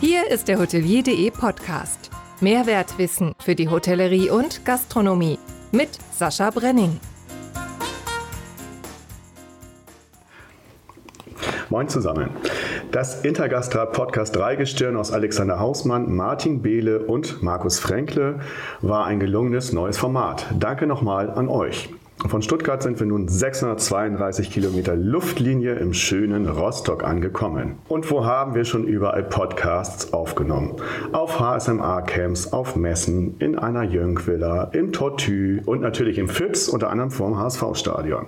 Hier ist der Hotelier.de Podcast. Mehrwertwissen für die Hotellerie und Gastronomie mit Sascha Brenning. Moin zusammen. Das Intergastrat Podcast Dreigestirn aus Alexander Hausmann, Martin Behle und Markus Fränkle war ein gelungenes neues Format. Danke nochmal an euch. Von Stuttgart sind wir nun 632 Kilometer Luftlinie im schönen Rostock angekommen. Und wo haben wir schon überall Podcasts aufgenommen? Auf HSMA-Camps, auf Messen, in einer Jüngvilla, im Tortue und natürlich im FIPS, unter anderem vorm HSV-Stadion.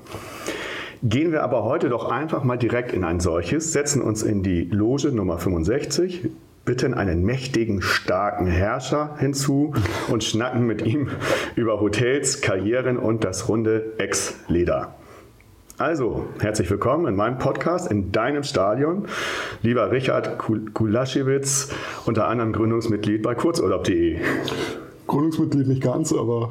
Gehen wir aber heute doch einfach mal direkt in ein solches, setzen uns in die Loge Nummer 65, bitten einen mächtigen, starken Herrscher hinzu und schnacken mit ihm über Hotels, Karrieren und das runde Ex-Leder. Also, herzlich willkommen in meinem Podcast, in deinem Stadion. Lieber Richard Kulaschewitz, unter anderem Gründungsmitglied bei kurzurlaub.de. Gründungsmitglied nicht ganz, aber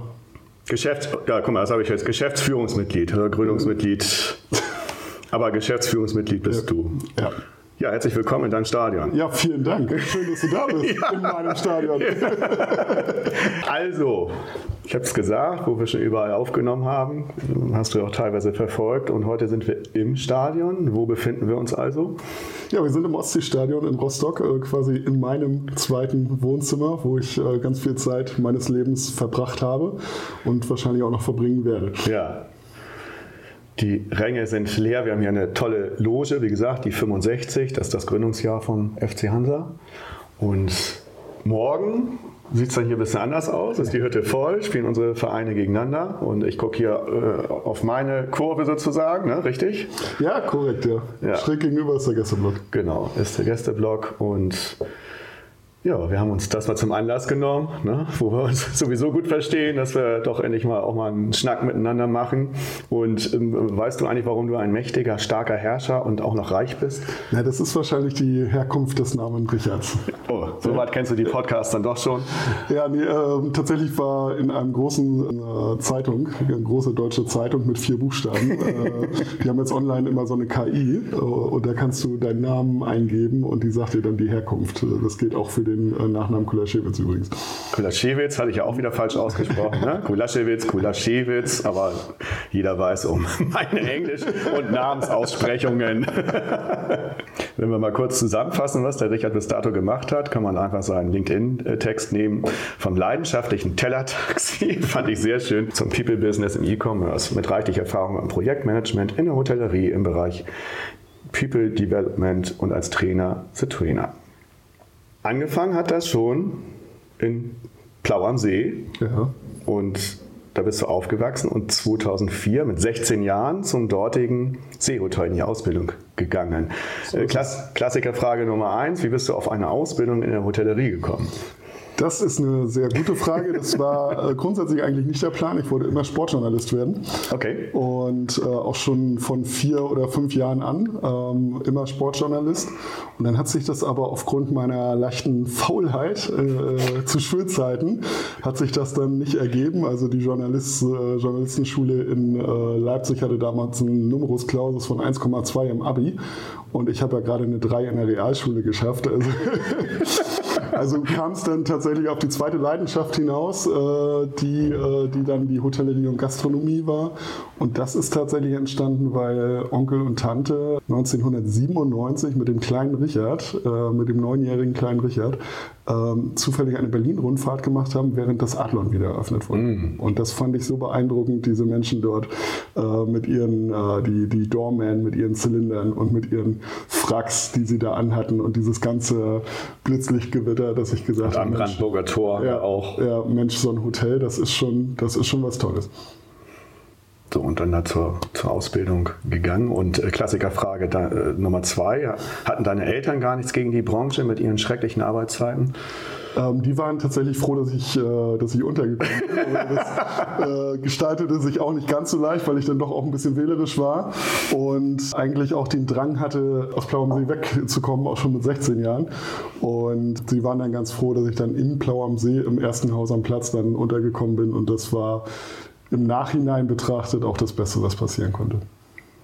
Geschäfts ja, guck mal, das habe ich jetzt. Geschäftsführungsmitglied, oder Gründungsmitglied. Aber Geschäftsführungsmitglied bist ja. du. Ja. Ja, herzlich willkommen in deinem Stadion. Ja, vielen Dank. Schön, dass du da bist ja. in meinem Stadion. also, ich habe es gesagt, wo wir schon überall aufgenommen haben, hast du auch teilweise verfolgt. Und heute sind wir im Stadion. Wo befinden wir uns also? Ja, wir sind im Ostseestadion in Rostock, äh, quasi in meinem zweiten Wohnzimmer, wo ich äh, ganz viel Zeit meines Lebens verbracht habe und wahrscheinlich auch noch verbringen werde. Ja, die Ränge sind leer. Wir haben hier eine tolle Loge, wie gesagt, die 65, das ist das Gründungsjahr vom FC Hansa. Und morgen sieht es dann hier ein bisschen anders aus. Ist die Hütte voll, spielen unsere Vereine gegeneinander. Und ich gucke hier äh, auf meine Kurve sozusagen, ne? richtig? Ja, korrekt, ja. ja. Schräg gegenüber ist der Gästeblock. Genau, ist der Gästeblock. Und ja, wir haben uns das mal zum Anlass genommen, ne, wo wir uns sowieso gut verstehen, dass wir doch endlich mal auch mal einen Schnack miteinander machen. Und ähm, weißt du eigentlich, warum du ein mächtiger, starker Herrscher und auch noch reich bist? Na, das ist wahrscheinlich die Herkunft des Namens Richards. Oh, so weit kennst du die Podcasts dann doch schon? Ja, nee, äh, tatsächlich war in einem großen äh, Zeitung, eine große deutsche Zeitung mit vier Buchstaben. äh, die haben jetzt online immer so eine KI äh, und da kannst du deinen Namen eingeben und die sagt dir dann die Herkunft. Das geht auch für den den äh, Nachnamen Kulaschewitz übrigens. Kulaschewitz hatte ich ja auch wieder falsch ausgesprochen. Ne? Kulaschewitz, Kulaschewitz, aber jeder weiß um meine Englisch- und Namensaussprechungen. Wenn wir mal kurz zusammenfassen, was der Richard bis dato gemacht hat, kann man einfach seinen LinkedIn-Text nehmen. Vom leidenschaftlichen Tellertaxi, fand ich sehr schön, zum People-Business im E-Commerce mit reichlich Erfahrung im Projektmanagement, in der Hotellerie im Bereich People Development und als Trainer The Trainer. Angefangen hat das schon in Plau am See. Ja. Und da bist du aufgewachsen und 2004 mit 16 Jahren zum dortigen Seehotel in die Ausbildung gegangen. So Klass Klassikerfrage Nummer eins: Wie bist du auf eine Ausbildung in der Hotellerie gekommen? Das ist eine sehr gute Frage. Das war äh, grundsätzlich eigentlich nicht der Plan. Ich wollte immer Sportjournalist werden. Okay. Und äh, auch schon von vier oder fünf Jahren an ähm, immer Sportjournalist. Und dann hat sich das aber aufgrund meiner leichten Faulheit äh, zu Schulzeiten hat sich das dann nicht ergeben. Also die Journalist, äh, Journalistenschule in äh, Leipzig hatte damals einen Numerus Clausus von 1,2 im Abi. Und ich habe ja gerade eine 3 in der Realschule geschafft. Also Also kam es dann tatsächlich auf die zweite Leidenschaft hinaus, äh, die, äh, die dann die Hotellerie und Gastronomie war. Und das ist tatsächlich entstanden, weil Onkel und Tante 1997 mit dem kleinen Richard, äh, mit dem neunjährigen kleinen Richard, ähm, zufällig eine Berlin-Rundfahrt gemacht haben, während das Adlon wieder eröffnet wurde. Mm. Und das fand ich so beeindruckend, diese Menschen dort äh, mit ihren, äh, die, die Doorman, mit ihren Zylindern und mit ihren Fracks, die sie da anhatten und dieses ganze Blitzlichtgewitter, dass ich gesagt habe. Am Brandenburger Tor ja, auch. Ja, Mensch, so ein Hotel, das ist schon, das ist schon was Tolles. So, und dann da zur, zur Ausbildung gegangen. Und äh, Klassikerfrage da, äh, Nummer zwei: Hatten deine Eltern gar nichts gegen die Branche mit ihren schrecklichen Arbeitszeiten? Ähm, die waren tatsächlich froh, dass ich, äh, dass ich untergekommen bin. das äh, gestaltete sich auch nicht ganz so leicht, weil ich dann doch auch ein bisschen wählerisch war und eigentlich auch den Drang hatte, aus Plau See wegzukommen, auch schon mit 16 Jahren. Und sie waren dann ganz froh, dass ich dann in Plau See im ersten Haus am Platz dann untergekommen bin. Und das war im Nachhinein betrachtet auch das Beste, was passieren konnte.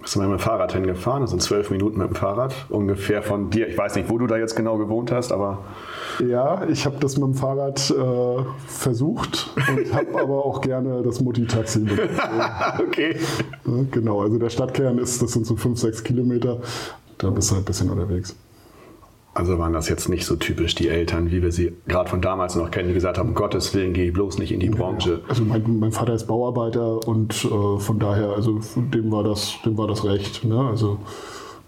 Bist du mal mit dem Fahrrad hingefahren? Das sind zwölf Minuten mit dem Fahrrad. Ungefähr von dir. Ich weiß nicht, wo du da jetzt genau gewohnt hast, aber. Ja, ich habe das mit dem Fahrrad äh, versucht und habe aber auch gerne das Mutti-Taxi mit. okay. Genau, also der Stadtkern ist, das sind so fünf, sechs Kilometer. Da bist du halt ein bisschen unterwegs. Also waren das jetzt nicht so typisch die Eltern, wie wir sie gerade von damals noch kennen, die gesagt haben, um Gottes Willen, geh bloß nicht in die Branche. Also mein, mein Vater ist Bauarbeiter und äh, von daher, also dem war das, dem war das recht. Ne? Also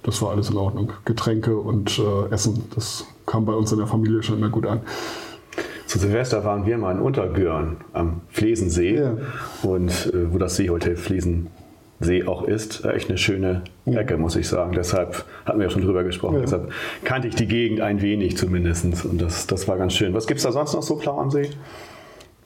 das war alles in Ordnung. Getränke und äh, Essen, das kam bei uns in der Familie schon immer gut an. Zu Silvester waren wir mal in Untergürn am Flesensee Ja. und äh, wo das Seehotel Flesensee auch ist, äh, echt eine schöne Ecke, muss ich sagen. Deshalb hatten wir ja schon drüber gesprochen. Ja. Deshalb kannte ich die Gegend ein wenig zumindest und das, das war ganz schön. Was gibt es da sonst noch so klar am See?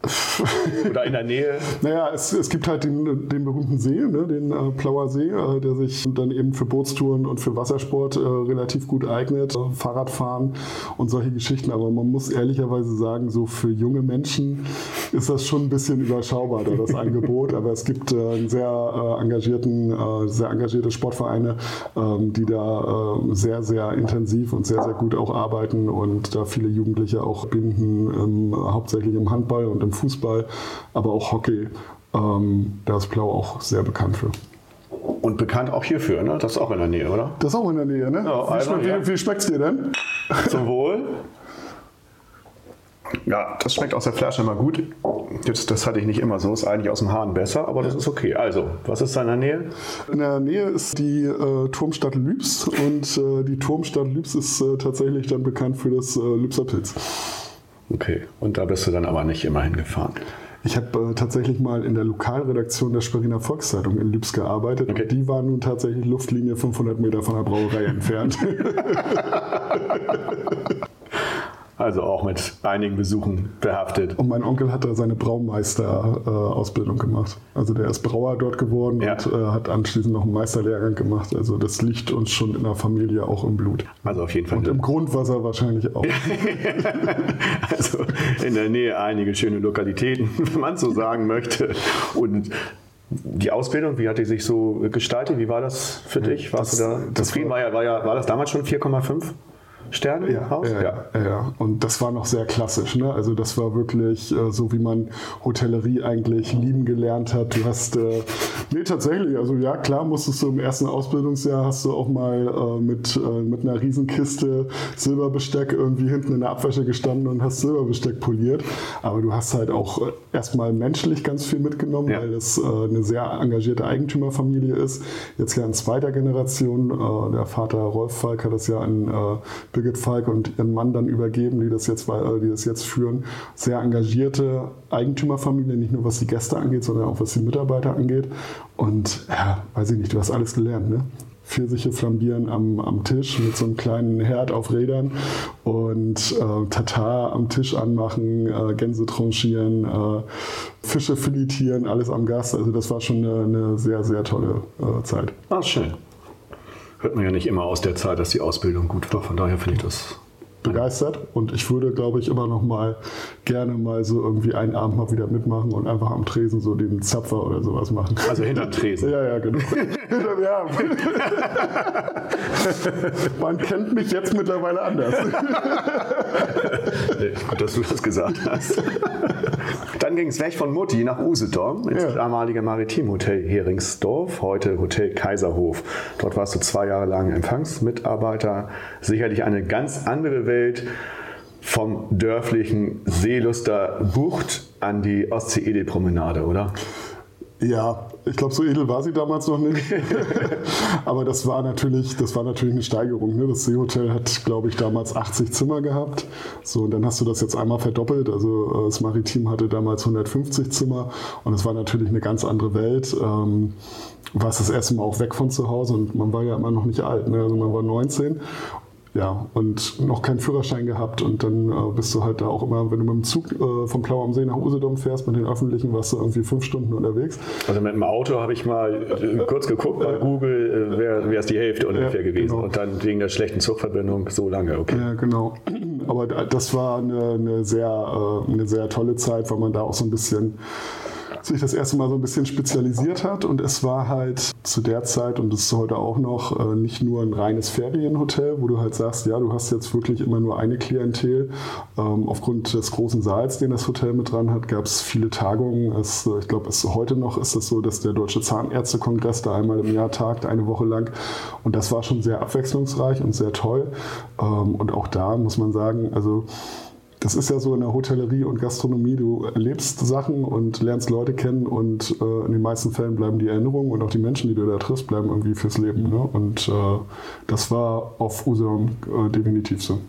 Oder in der Nähe? Naja, es, es gibt halt den, den berühmten See, ne, den äh, Plauer See, äh, der sich dann eben für Bootstouren und für Wassersport äh, relativ gut eignet, äh, Fahrradfahren und solche Geschichten. Aber man muss ehrlicherweise sagen, so für junge Menschen ist das schon ein bisschen überschaubar, da das Angebot. Aber es gibt äh, sehr äh, engagierten, sehr engagierte Sportvereine, ähm, die da äh, sehr, sehr intensiv und sehr, sehr gut auch arbeiten und da viele Jugendliche auch binden, ähm, hauptsächlich im Handball und im Fußball, aber auch Hockey. Ähm, da ist Blau auch sehr bekannt für. Und bekannt auch hierfür, ne? Das ist auch in der Nähe, oder? Das ist auch in der Nähe, ne? Ja, wie, also, schmeckt, ja. wie, wie schmeckt's dir denn? Zum Wohl. Ja, das schmeckt aus der Flasche immer gut. Jetzt, das hatte ich nicht immer so, ist eigentlich aus dem Hahn besser, aber das ist okay. Also, was ist da in der Nähe? In der Nähe ist die äh, Turmstadt Lübs und äh, die Turmstadt Lübs ist äh, tatsächlich dann bekannt für das äh, Lübser Pilz. Okay, und da bist du dann aber nicht immer hingefahren. Ich habe äh, tatsächlich mal in der Lokalredaktion der Sperriner Volkszeitung in Lübs gearbeitet Okay. und die war nun tatsächlich Luftlinie 500 Meter von der Brauerei entfernt. Also auch mit einigen Besuchen behaftet. Und mein Onkel hat da seine Braumeister-Ausbildung gemacht. Also der ist Brauer dort geworden Ja. und äh, hat anschließend noch einen Meisterlehrgang gemacht. Also das liegt uns schon in der Familie auch im Blut. Also auf jeden Fall. Und im Grundwasser wahrscheinlich auch. Also in der Nähe einige schöne Lokalitäten, wenn man so sagen möchte. Und die Ausbildung, wie hat die sich so gestaltet? Wie war das für dich? Warst das- du da das zufrieden? War, ja, war, ja, war das damals schon 4,5 Sterne im Haus? Ja, ja, ja. Und das war noch sehr klassisch. Ne? Also das war wirklich äh, so, wie man Hotellerie eigentlich lieben gelernt hat. Du hast, äh, nee, tatsächlich, also ja, klar musstest du im ersten Ausbildungsjahr, hast du auch mal äh, mit, äh, mit einer Riesenkiste Silberbesteck irgendwie hinten in der Abwäsche gestanden und hast Silberbesteck poliert. Aber du hast halt auch äh, erstmal menschlich ganz viel mitgenommen, Ja. weil das äh, eine sehr engagierte Eigentümerfamilie ist. Jetzt ja in zweiter Generation. Der Vater Rolf Falk hat das ja an äh, Birgit Falk und ihren Mann dann übergeben, die das jetzt, äh, die das jetzt führen. Sehr engagierte Eigentümerfamilie, nicht nur was die Gäste angeht, sondern auch was die Mitarbeiter angeht. Und ja, weiß ich nicht, du hast alles gelernt, ne? Pfirsiche flambieren am, am Tisch mit so einem kleinen Herd auf Rädern und äh, Tatar am Tisch anmachen, äh, Gänse tranchieren, äh, Fische filetieren, alles am Gas. Also das war schon eine, eine sehr, sehr tolle äh, Zeit. Ah, schön. Hört man ja nicht immer aus der Zeit, dass die Ausbildung gut war. Von daher finde ich das. begeistert und ich würde, glaube ich, immer noch mal gerne mal so irgendwie einen Abend mal wieder mitmachen und einfach am Tresen so den Zapfer oder sowas machen. Also hinterm Tresen. Ja, ja, genau. Ja. Man kennt mich jetzt mittlerweile anders. Nee, Gut, dass du das gesagt hast. Dann ging es weg von Mutti nach Usedom, ins Ja. damalige Maritimhotel Heringsdorf, heute Hotel Kaiserhof. Dort warst du zwei Jahre lang Empfangsmitarbeiter. Sicherlich eine ganz andere Welt vom dörflichen Seeluster Bucht an die Ostsee-Edel-Promenade, oder? Ja, ich glaube, so edel war sie damals noch nicht. Aber das war natürlich, das war natürlich eine Steigerung. Ne? Das Seehotel hat, glaube ich, damals 80 Zimmer gehabt. So, und dann hast du das jetzt einmal verdoppelt. Also äh, das Maritim hatte damals 150 Zimmer und es war natürlich eine ganz andere Welt. Ähm, warst das erste Mal auch weg von zu Hause und man war ja immer noch nicht alt. Ne? Also man war 19 ja, und noch keinen Führerschein gehabt. Und dann äh, bist du halt da auch immer, wenn du mit dem Zug äh, vom Plau am See nach Usedom fährst, mit den Öffentlichen, warst du irgendwie fünf Stunden unterwegs. Also mit dem Auto habe ich mal äh, kurz geguckt bei Google, äh, wäre es die Hälfte ungefähr gewesen. genau. Und dann wegen der schlechten Zugverbindung so lange, okay. Ja, genau. Aber da- das war eine, eine, sehr, äh, eine sehr tolle Zeit, weil man da auch so ein bisschen sich das erste Mal so ein bisschen spezialisiert hat. Und es war halt zu der Zeit, und das ist heute auch noch, äh, nicht nur ein reines Ferienhotel, wo du halt sagst, ja, du hast jetzt wirklich immer nur eine Klientel. Ähm, aufgrund des großen Saals, den das Hotel mit dran hat, gab es viele Tagungen. Es, äh, ich glaube, heute noch ist es so, dass der Deutsche Zahnärztekongress da einmal im Jahr tagt, eine Woche lang. Und das war schon sehr abwechslungsreich und sehr toll. Ähm, und auch da muss man sagen, also das ist ja so in der Hotellerie und Gastronomie, du erlebst Sachen und lernst Leute kennen und äh, in den meisten Fällen bleiben die Erinnerungen und auch die Menschen, die du da triffst, bleiben irgendwie fürs Leben. Ne? Und äh, das war auf Usedom äh, definitiv so.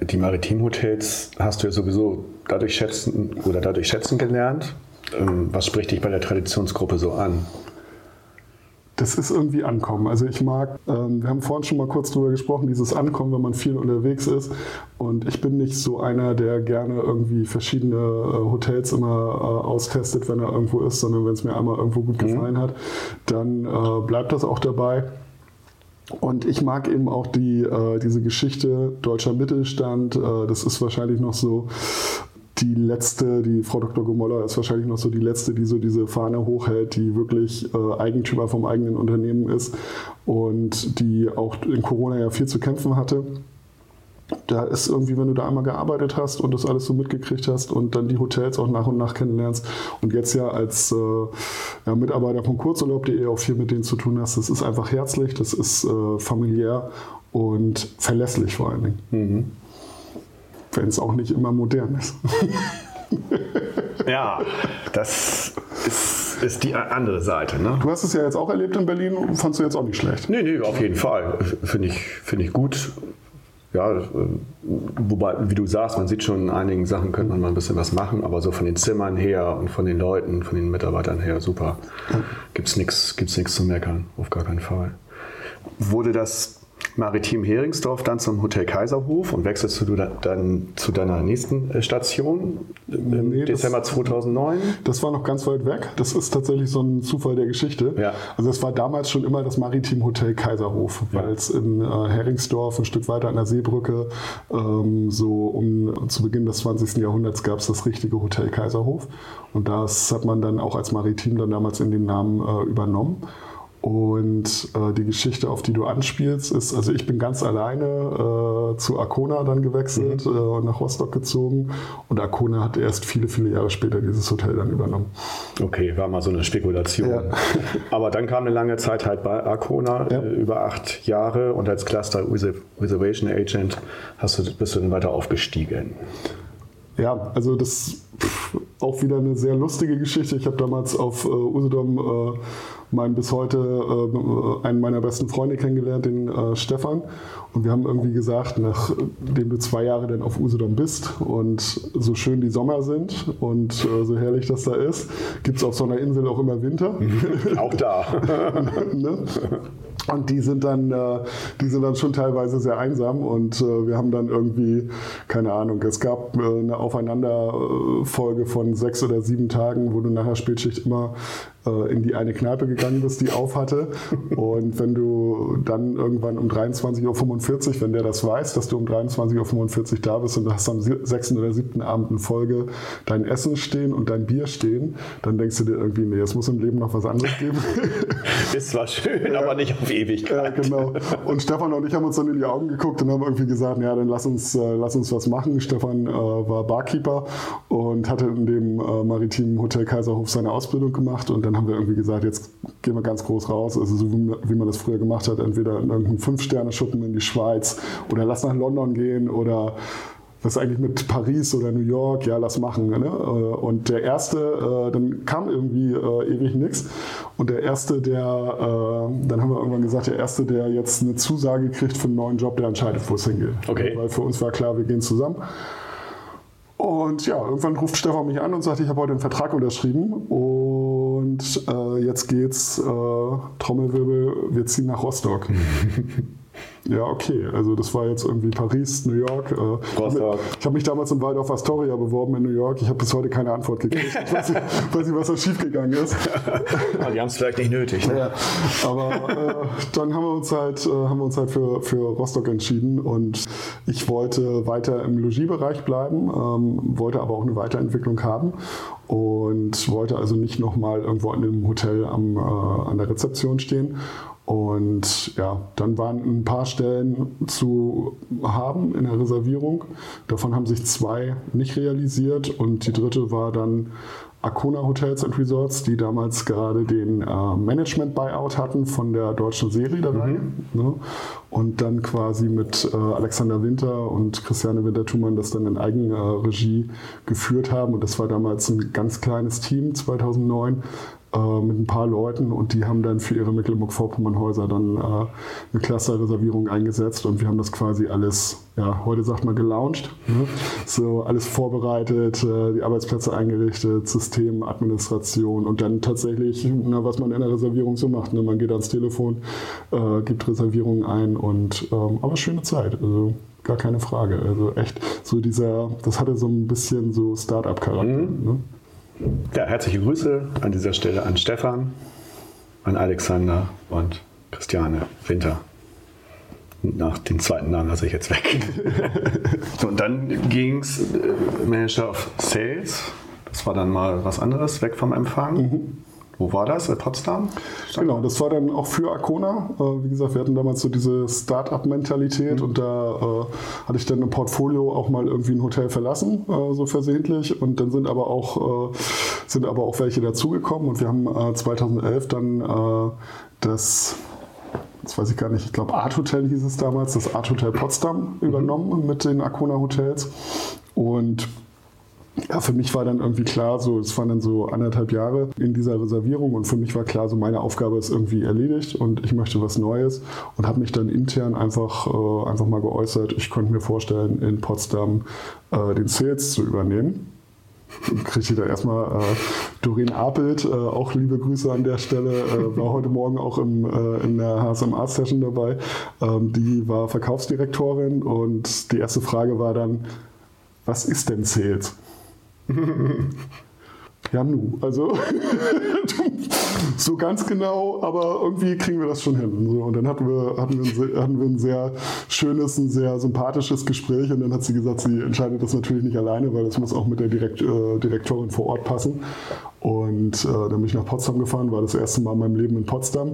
Die Maritimhotels hast du ja sowieso dadurch schätzen oder dadurch schätzen gelernt. Ähm, was spricht dich bei der Traditionsgruppe so an? Das ist irgendwie Ankommen. Also ich mag, ähm, wir haben vorhin schon mal kurz drüber gesprochen, dieses Ankommen, wenn man viel unterwegs ist. Und ich bin nicht so einer, der gerne irgendwie verschiedene äh, Hotels immer äh, austestet, wenn er irgendwo ist, sondern wenn es mir einmal irgendwo gut mhm. gefallen hat, dann äh, bleibt das auch dabei. Und ich mag eben auch die, äh, diese Geschichte deutscher Mittelstand. Äh, das ist wahrscheinlich noch so die letzte, die Frau Dr. Gomolla ist wahrscheinlich noch so die letzte, die so diese Fahne hochhält, die wirklich äh, Eigentümer vom eigenen Unternehmen ist und die auch in Corona ja viel zu kämpfen hatte. Da ist irgendwie, wenn du da einmal gearbeitet hast und das alles so mitgekriegt hast und dann die Hotels auch nach und nach kennenlernst und jetzt ja als äh, ja, Mitarbeiter von Kurzurlaub.de auch viel mit denen zu tun hast, das ist einfach herzlich, das ist äh, familiär und verlässlich vor allen Dingen. Mhm wenn es auch nicht immer modern ist. ja, das ist, ist, die andere Seite. Ne? Du hast es ja jetzt auch erlebt in Berlin, fandst du jetzt auch nicht schlecht? Nee, nee, auf jeden Fall. Finde ich, find ich gut. Ja, äh, wobei, wie du sagst, man sieht schon, in einigen Sachen könnte man mal ein bisschen was machen, aber so von den Zimmern her und von den Leuten, von den Mitarbeitern her, super. Gibt es nichts gibt's zu meckern, auf gar keinen Fall. Wurde das Maritim Heringsdorf dann zum Hotel Kaiserhof und wechselst du dann zu deiner nächsten äh, Station im nee, Dezember das, 2009? Das war noch ganz weit weg. Das ist tatsächlich so ein Zufall der Geschichte. Ja. Also es war damals schon immer das Maritim Hotel Kaiserhof, weil ja. es in äh, Heringsdorf ein Stück weiter an der Seebrücke ähm, so um zu Beginn des 20. Jahrhunderts gab es das richtige Hotel Kaiserhof und das hat man dann auch als Maritim dann damals in den Namen äh, übernommen. Und äh, die Geschichte, auf die du anspielst, ist, also ich bin ganz alleine äh, zu Arkona dann gewechselt mhm. äh, und nach Rostock gezogen. Und Arkona hat erst viele, viele Jahre später dieses Hotel dann übernommen. Okay, war mal so eine Spekulation. Ja. Aber dann kam eine lange Zeit halt bei Arkona, ja. Äh, über acht Jahre. Und als Cluster Reservation Agent hast du, bist du dann weiter aufgestiegen. Ja, also das pff, auch wieder eine sehr lustige Geschichte. Ich habe damals auf äh, Usedom äh, meinen bis heute äh, einen meiner besten Freunde kennengelernt, den äh, Stefan. Und wir haben irgendwie gesagt, nachdem du zwei Jahre dann auf Usedom bist und so schön die Sommer sind und äh, so herrlich das da ist, gibt es auf so einer Insel auch immer Winter. auch da. ne? Und die sind dann, äh, die sind dann schon teilweise sehr einsam und äh, wir haben dann irgendwie, keine Ahnung, es gab äh, eine Aufeinanderfolge von sechs oder sieben Tagen, wo du nachher Spätschicht immer in die eine Kneipe gegangen bist, die auf hatte. Und wenn du dann irgendwann um 23.45 Uhr, wenn der das weiß, dass du um 23.45 Uhr da bist und du hast am sechsten oder siebten Abend in Folge dein Essen stehen und dein Bier stehen, dann denkst du dir irgendwie, nee, es muss im Leben noch was anderes geben. Ist zwar schön, ja, aber nicht auf Ewigkeit. Ja, genau. Und Stefan und ich haben uns dann in die Augen geguckt und haben irgendwie gesagt, ja, dann lass uns, äh, lass uns was machen. Stefan äh, war Barkeeper und hatte in dem äh, maritimen Hotel Kaiserhof seine Ausbildung gemacht und dann haben wir irgendwie gesagt, jetzt gehen wir ganz groß raus, also so wie man das früher gemacht hat, entweder in irgendeinen Fünf-Sterne-Schuppen in die Schweiz oder lass nach London gehen oder was eigentlich mit Paris oder New York, ja, lass machen. Ne? Äh, und der erste, äh, dann kam irgendwie äh, ewig nichts. Und der erste, der, dann haben wir irgendwann gesagt, der erste, der jetzt eine Zusage kriegt für einen neuen Job, der entscheidet, wo es hingeht. Okay. Weil für uns war klar, wir gehen zusammen. Und ja, irgendwann ruft Stefan mich an und sagt, ich habe heute einen Vertrag unterschrieben und äh, jetzt geht's, äh, Trommelwirbel, wir ziehen nach Rostock. Ja, okay. Also das war jetzt irgendwie Paris, New York. Äh, Rostock. Ich habe mich damals im Waldorf Astoria beworben in New York. Ich habe bis heute keine Antwort gekriegt. Ich weiß nicht, weiß nicht was da schiefgegangen ist. Ah, die haben es vielleicht nicht nötig. Ne? Ja, aber äh, dann haben wir uns halt, äh, haben wir uns halt für, für Rostock entschieden und ich wollte weiter im Logiebereich bleiben, ähm, wollte aber auch eine Weiterentwicklung haben und wollte also nicht nochmal irgendwo in einem Hotel am, äh, an der Rezeption stehen und ja, dann waren ein paar Stellen zu haben in der Reservierung. Davon haben sich zwei nicht realisiert und die dritte war dann Arcona Hotels and Resorts, die damals gerade den äh, Management-Buyout hatten von der deutschen Seereederei. Ne? Und dann quasi mit äh, Alexander Winter und Christiane Winter-Thumann das dann in Eigenregie geführt haben. Und das war damals ein ganz kleines Team, 2009 äh, mit ein paar Leuten und die haben dann für ihre Mecklenburg-Vorpommern-Häuser dann äh, eine Cluster-Reservierung eingesetzt und wir haben das quasi alles, ja, heute sagt man gelauncht, ne? so alles vorbereitet, äh, die Arbeitsplätze eingerichtet, System, Administration und dann tatsächlich, na, was man in der Reservierung so macht, ne? man geht ans Telefon, äh, gibt Reservierungen ein und, ähm, aber schöne Zeit, also gar keine Frage, also echt so dieser, das hatte so ein bisschen so Start-up-Charakter. Mhm. Ne? Ja, herzliche Grüße an dieser Stelle an Stefan, an Alexander und Christiane Winter. Nach dem zweiten Namen lasse ich jetzt weg. so, und dann ging es äh, Manager of Sales. Das war dann mal was anderes, weg vom Empfang. Wo war das? In Potsdam? Genau, das war dann auch für Arcona. Äh, wie gesagt, wir hatten damals so diese Start-up-Mentalität und da äh, hatte ich dann im Portfolio auch mal irgendwie ein Hotel verlassen, äh, so versehentlich. Und dann sind aber auch, äh, sind aber auch welche dazugekommen und wir haben äh, 2011 dann äh, das das weiß ich gar nicht, ich glaube Art Hotel hieß es damals, das Art Hotel Potsdam übernommen mit den Arcona Hotels. Und ja, für mich war dann irgendwie klar, so, es waren dann so anderthalb Jahre in dieser Reservierung und für mich war klar, so meine Aufgabe ist irgendwie erledigt und ich möchte was Neues und habe mich dann intern einfach, äh, einfach mal geäußert, ich könnte mir vorstellen, in Potsdam äh, den Sales zu übernehmen. Kriege ich da erstmal äh, Doreen Apelt, äh, auch liebe Grüße an der Stelle, äh, war heute Morgen auch im, äh, in der HSMA-Session dabei. Ähm, die war Verkaufsdirektorin und die erste Frage war dann, was ist denn Sales? Ja, nu. Also so ganz genau, aber irgendwie kriegen wir das schon hin. Und dann hatten wir, hatten, wir ein, sehr- hatten wir ein sehr schönes, ein sehr sympathisches Gespräch und dann hat sie gesagt, sie entscheidet das natürlich nicht alleine, weil das muss auch mit der Direkt, äh, Direktorin vor Ort passen. Und äh, dann bin ich nach Potsdam gefahren, war das erste Mal in meinem Leben in Potsdam.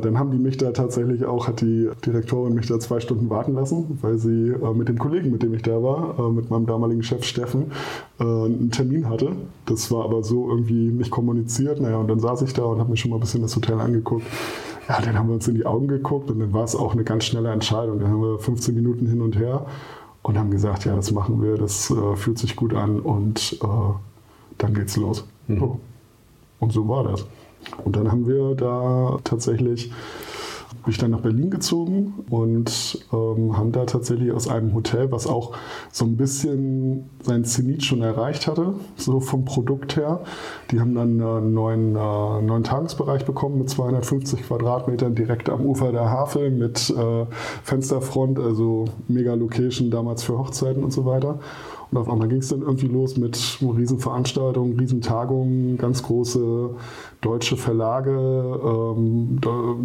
Dann haben die mich da tatsächlich auch, hat die Direktorin mich da zwei Stunden warten lassen, weil sie äh, mit dem Kollegen, mit dem ich da war, äh, mit meinem damaligen Chef Steffen, äh, einen Termin hatte. Das war aber so irgendwie nicht kommuniziert. Naja, und dann saß ich da und habe mir schon mal ein bisschen das Hotel angeguckt. Ja, dann haben wir uns in die Augen geguckt und dann war es auch eine ganz schnelle Entscheidung. Dann haben wir 15 Minuten hin und her und haben gesagt, ja, das machen wir, das äh, fühlt sich gut an und äh, dann geht's los. So. Und so war das. Und dann haben wir da tatsächlich, bin ich dann nach Berlin gezogen und ähm, haben da tatsächlich aus einem Hotel, was auch so ein bisschen sein Zenit schon erreicht hatte, so vom Produkt her. Die haben dann einen neuen, äh, neuen Tagesbereich bekommen mit 250 Quadratmetern direkt am Ufer der Havel mit äh, Fensterfront, also mega Location damals für Hochzeiten und so weiter. Und auf einmal ging es dann irgendwie los mit Riesenveranstaltungen, Riesentagungen, ganz große deutsche Verlage, ähm,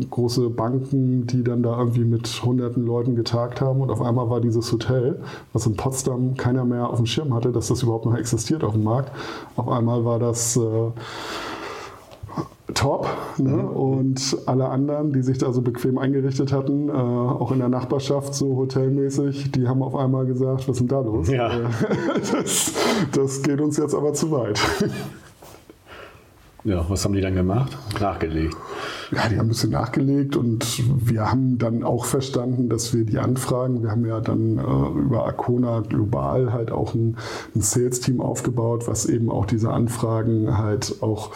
große Banken, die dann da irgendwie mit hunderten Leuten getagt haben. Und auf einmal war dieses Hotel, was in Potsdam keiner mehr auf dem Schirm hatte, dass das überhaupt noch existiert auf dem Markt. Auf einmal war das... Äh, top. Ne? Und alle anderen, die sich da so bequem eingerichtet hatten, äh, auch in der Nachbarschaft so hotelmäßig, die haben auf einmal gesagt, was ist denn da los? Ja. Äh, das, das geht uns jetzt aber zu weit. Ja, was haben die dann gemacht? Nachgelegt. Ja, die haben ein bisschen nachgelegt und wir haben dann auch verstanden, dass wir die Anfragen, wir haben ja dann äh, über Arcona global halt auch ein, ein Sales-Team aufgebaut, was eben auch diese Anfragen halt auch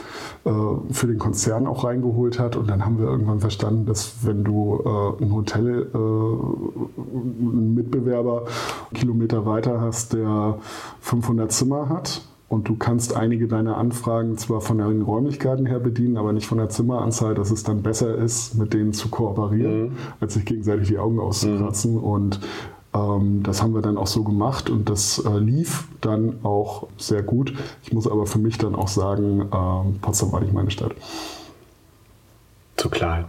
äh, für den Konzern auch reingeholt hat. Und dann haben wir irgendwann verstanden, dass wenn du äh, ein Hotel, äh, einen Mitbewerber Kilometer weiter hast, der 500 Zimmer hat, und du kannst einige deiner Anfragen zwar von den Räumlichkeiten her bedienen, aber nicht von der Zimmeranzahl, dass es dann besser ist, mit denen zu kooperieren, mhm. als sich gegenseitig die Augen auszukratzen. Mhm. Und ähm, das haben wir dann auch so gemacht und das äh, lief dann auch sehr gut. Ich muss aber für mich dann auch sagen, ähm, Potsdam war nicht meine Stadt. Zu klein.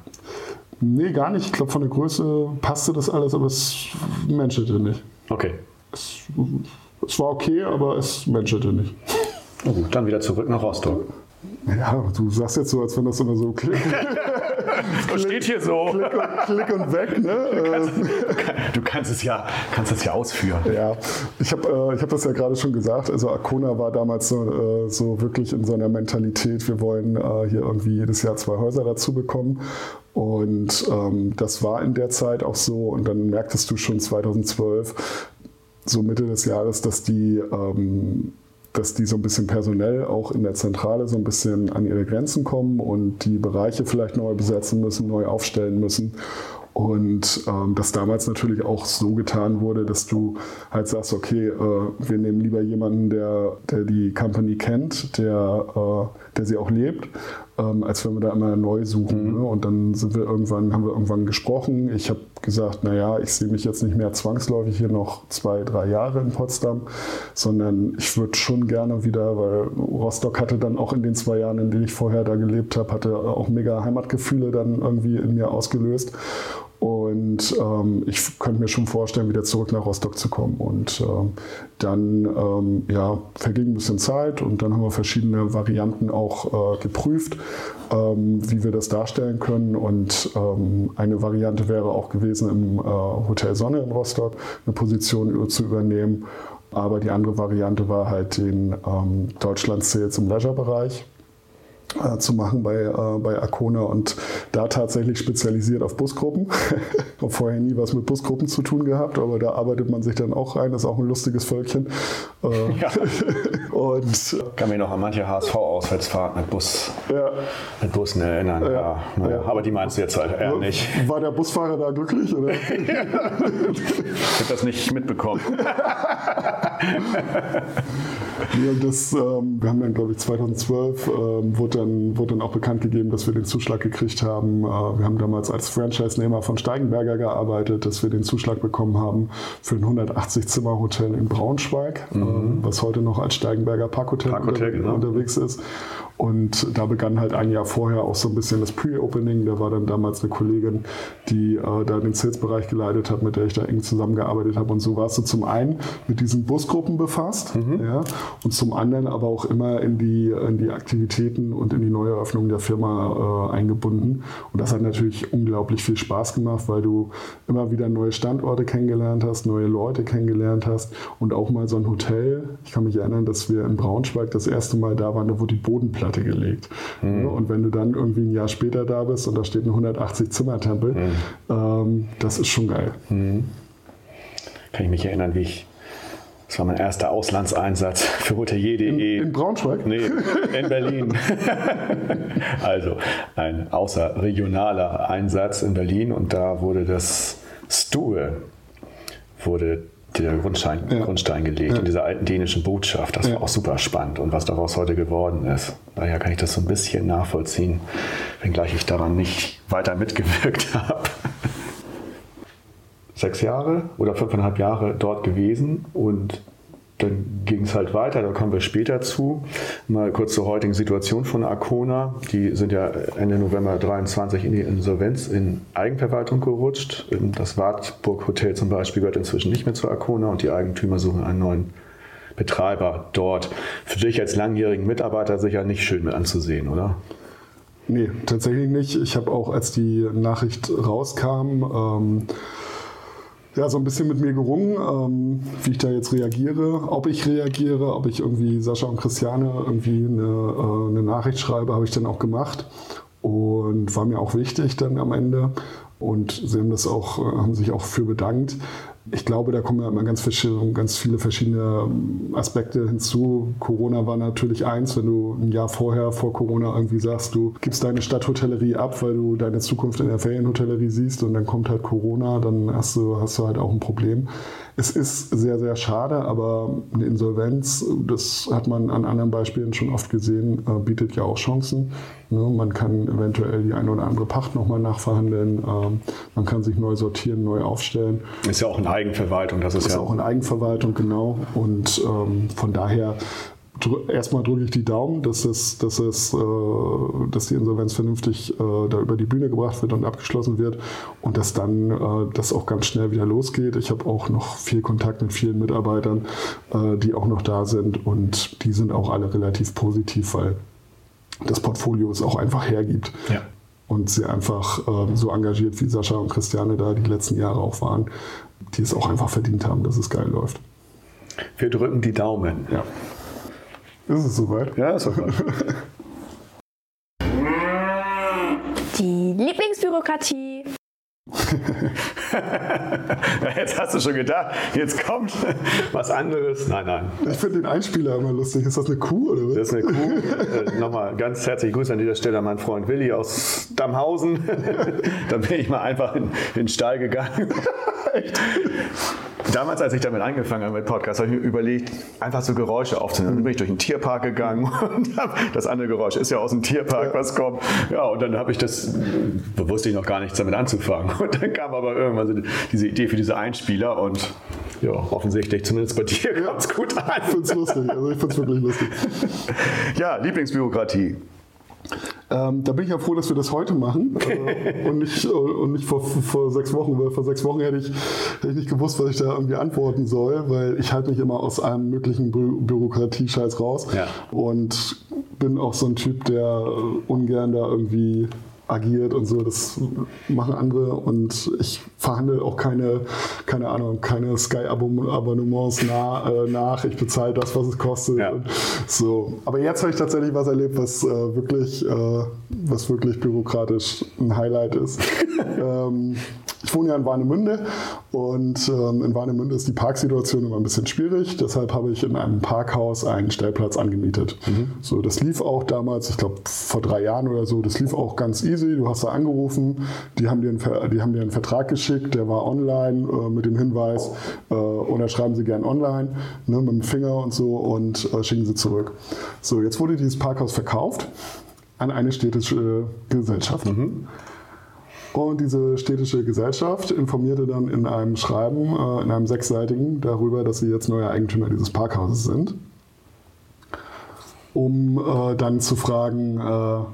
Nee, gar nicht. Ich glaube, von der Größe passte das alles, aber es menschelte nicht. Okay. Es, es war okay, aber es menschelte nicht. Oh, dann wieder zurück nach Rostock. Ja, du sagst jetzt so, als wenn das immer so klick, klick steht hier so. Klick und, klick und weg, ne? Du kannst, du kannst, es ja, kannst es ja ausführen. Ja, ich habe äh, hab das ja gerade schon gesagt. Also Arcona war damals so, äh, so wirklich in seiner Mentalität, wir wollen äh, hier irgendwie jedes Jahr zwei Häuser dazu bekommen. Und ähm, das war in der Zeit auch so. Und dann merktest du schon 2012, so Mitte des Jahres, dass die ähm, dass die so ein bisschen personell auch in der Zentrale so ein bisschen an ihre Grenzen kommen und die Bereiche vielleicht neu besetzen müssen, neu aufstellen müssen. Und ähm, das damals natürlich auch so getan wurde, dass du halt sagst, okay, äh, wir nehmen lieber jemanden, der, der die Company kennt, der, äh, der sie auch lebt, ähm, als wenn wir da immer neu suchen. Mhm. Ne? Und dann sind wir irgendwann, haben wir irgendwann gesprochen. Ich habe gesagt, naja, ich sehe mich jetzt nicht mehr zwangsläufig hier noch zwei, drei Jahre in Potsdam, sondern ich würde schon gerne wieder, weil Rostock hatte dann auch in den zwei Jahren, in denen ich vorher da gelebt habe, hatte auch mega Heimatgefühle dann irgendwie in mir ausgelöst. Und ähm, ich könnte mir schon vorstellen, wieder zurück nach Rostock zu kommen. Und ähm, dann ähm, ja, verging ein bisschen Zeit und dann haben wir verschiedene Varianten auch äh, geprüft, ähm, wie wir das darstellen können. Und ähm, eine Variante wäre auch gewesen, im äh, Hotel Sonne in Rostock eine Position zu übernehmen. Aber die andere Variante war halt den ähm, Deutschland Sales im Leisure-Bereich äh, zu machen bei, äh, bei Arcona und da tatsächlich spezialisiert auf Busgruppen. ich habe vorher nie was mit Busgruppen zu tun gehabt, aber da arbeitet man sich dann auch rein. Das ist auch ein lustiges Völkchen. Äh, ja. und, ich kann mich noch an manche HSV-Auswärtsfahrt mit, Bus, ja. mit Bussen erinnern. Ja, ja, ja. Aber die meinst du jetzt halt eher nicht. War der Busfahrer da glücklich? Oder? ich habe das nicht mitbekommen. ja, das, ähm, wir haben dann, glaube ich, 2012 ähm, wurde, dann, wurde dann auch bekannt gegeben, dass wir den Zuschlag gekriegt haben. Äh, wir haben damals als Franchise-Nehmer von Steigenberger gearbeitet, dass wir den Zuschlag bekommen haben für ein 180-Zimmer-Hotel in Braunschweig, mhm. äh, was heute noch als Steigenberger Parkhotel, Parkhotel unter, genau. unterwegs ist. Und da begann halt ein Jahr vorher auch so ein bisschen das Pre-Opening. Da war dann damals eine Kollegin, die äh, da den Sales-Bereich geleitet hat, mit der ich da eng zusammengearbeitet habe. Und so warst du zum einen mit diesen Busgruppen befasst mhm. ja, und zum anderen aber auch immer in die, in die Aktivitäten und in die Neueröffnung der Firma äh, eingebunden. Und das hat natürlich unglaublich viel Spaß gemacht, weil du immer wieder neue Standorte kennengelernt hast, neue Leute kennengelernt hast und auch mal so ein Hotel. Ich kann mich erinnern, dass wir in Braunschweig das erste Mal da waren, da wurde die Bodenplatte Festplatte gelegt. Mhm. Und wenn du dann irgendwie ein Jahr später da bist und da steht ein 180-Zimmer-Tempel, mhm. ähm, das ist schon geil. Mhm. Kann ich mich erinnern, wie ich das war mein erster Auslandseinsatz für hotelier.de. In, in, Braunschweig? Nee, in Berlin. also ein außerregionaler Einsatz in Berlin und da wurde das Stuhl wurde der Grundstein, ja. Grundstein gelegt ja. in dieser alten dänischen Botschaft. Das ja. war auch super spannend und was daraus heute geworden ist. Daher kann ich das so ein bisschen nachvollziehen, wenngleich ich daran nicht weiter mitgewirkt habe. Sechs Jahre oder fünfeinhalb Jahre dort gewesen und dann ging es halt weiter, da kommen wir später zu. Mal kurz zur heutigen Situation von Arcona. Die sind ja Ende November 23 in die Insolvenz in Eigenverwaltung gerutscht. Das Wartburg Hotel zum Beispiel gehört inzwischen nicht mehr zu Arcona und die Eigentümer suchen einen neuen Betreiber dort. Für dich als langjährigen Mitarbeiter sicher nicht schön mit anzusehen, oder? Nee, tatsächlich nicht. Ich habe auch, als die Nachricht rauskam, ähm, ja, so ein bisschen mit mir gerungen, ähm, wie ich da jetzt reagiere, ob ich reagiere, ob ich irgendwie Sascha und Christiane irgendwie eine, äh, eine Nachricht schreibe, habe ich dann auch gemacht und war mir auch wichtig dann am Ende und sie haben das auch, äh, haben sich auch für bedankt. Ich glaube, da kommen ja ganz, ganz viele verschiedene ähm, Aspekte hinzu. Corona war natürlich eins, wenn du ein Jahr vorher, vor Corona irgendwie sagst, du gibst deine Stadthotellerie ab, weil du deine Zukunft in der Ferienhotellerie siehst und dann kommt halt Corona, dann hast du, hast du halt auch ein Problem. Es ist sehr, sehr schade, aber eine Insolvenz, das hat man an anderen Beispielen schon oft gesehen, äh, bietet ja auch Chancen. Ne? Man kann eventuell die eine oder andere Pacht nochmal nachverhandeln. Ähm, man kann sich neu sortieren, neu aufstellen. Ist ja auch in Eigenverwaltung. Das ist, ist ja auch in Eigenverwaltung, genau. Und ähm, von daher erstmal drücke ich die Daumen, dass, es, dass, es, äh, dass die Insolvenz vernünftig äh, da über die Bühne gebracht wird und abgeschlossen wird und dass dann äh, das auch ganz schnell wieder losgeht. Ich habe auch noch viel Kontakt mit vielen Mitarbeitern, äh, die auch noch da sind und die sind auch alle relativ positiv, weil das Portfolio es auch einfach hergibt. Ja. Und sie einfach äh, so engagiert wie Sascha und Christiane da die letzten Jahre auch waren, die es auch einfach verdient haben, dass es geil läuft. Wir drücken die Daumen. Ja. Ist es soweit? Ja, ist soweit. Die Lieblingsbürokratie. jetzt hast du schon gedacht, jetzt kommt was anderes. Nein, nein. Ich finde den Einspieler immer lustig. Ist das eine Kuh oder was? Das ist eine Kuh. äh, Nochmal ganz herzlichen Grüße an dieser Stelle an meinen Freund Willi aus Dammhausen. da bin ich mal einfach in, in den Stall gegangen. Echt? Damals, als ich damit angefangen habe mit Podcast, habe ich mir überlegt, einfach so Geräusche aufzunehmen. Dann bin ich durch den Tierpark gegangen und das andere Geräusch ist ja aus dem Tierpark, was kommt. Ja, und dann habe ich das, wusste ich noch gar nichts damit anzufangen. Und dann kam aber irgendwann so diese Idee für diese Einspieler und ja, offensichtlich, zumindest bei dir, kommt es gut an. Ich finde es lustig, also ich finde es wirklich lustig. ja, Lieblingsbürokratie. Ähm, da bin ich ja froh, dass wir das heute machen äh, und nicht, äh, und nicht vor, vor sechs Wochen, weil vor sechs Wochen hätte ich, hätte ich nicht gewusst, was ich da irgendwie antworten soll, weil ich halte mich immer aus einem möglichen Bü Bürokratie-Scheiß raus ja. und bin auch so ein Typ, der ungern da irgendwie agiert und so. Das machen andere und ich verhandle auch keine, keine Ahnung, keine Sky-Abonnements nah, äh, nach. Ich bezahle das, was es kostet. Ja. So. Aber jetzt habe ich tatsächlich was erlebt, was äh, wirklich, äh, was wirklich bürokratisch ein Highlight ist. ähm, ich wohne ja in Warnemünde und ähm, in Warnemünde ist die Parksituation immer ein bisschen schwierig. Deshalb habe ich in einem Parkhaus einen Stellplatz angemietet. Mhm. So, das lief auch damals, ich glaube vor drei Jahren oder so, das lief auch ganz easy. Du hast da angerufen, die haben dir einen, die haben dir einen Vertrag geschickt, der war online äh, mit dem Hinweis, äh, unterschreiben Sie gern online, ne, mit dem Finger und so und äh, schicken Sie zurück. So, jetzt wurde dieses Parkhaus verkauft an eine städtische Gesellschaft. Mhm. Und diese städtische Gesellschaft informierte dann in einem Schreiben, äh, in einem sechsseitigen, darüber, dass sie jetzt neuer Eigentümer dieses Parkhauses sind. Um äh, dann zu fragen, äh,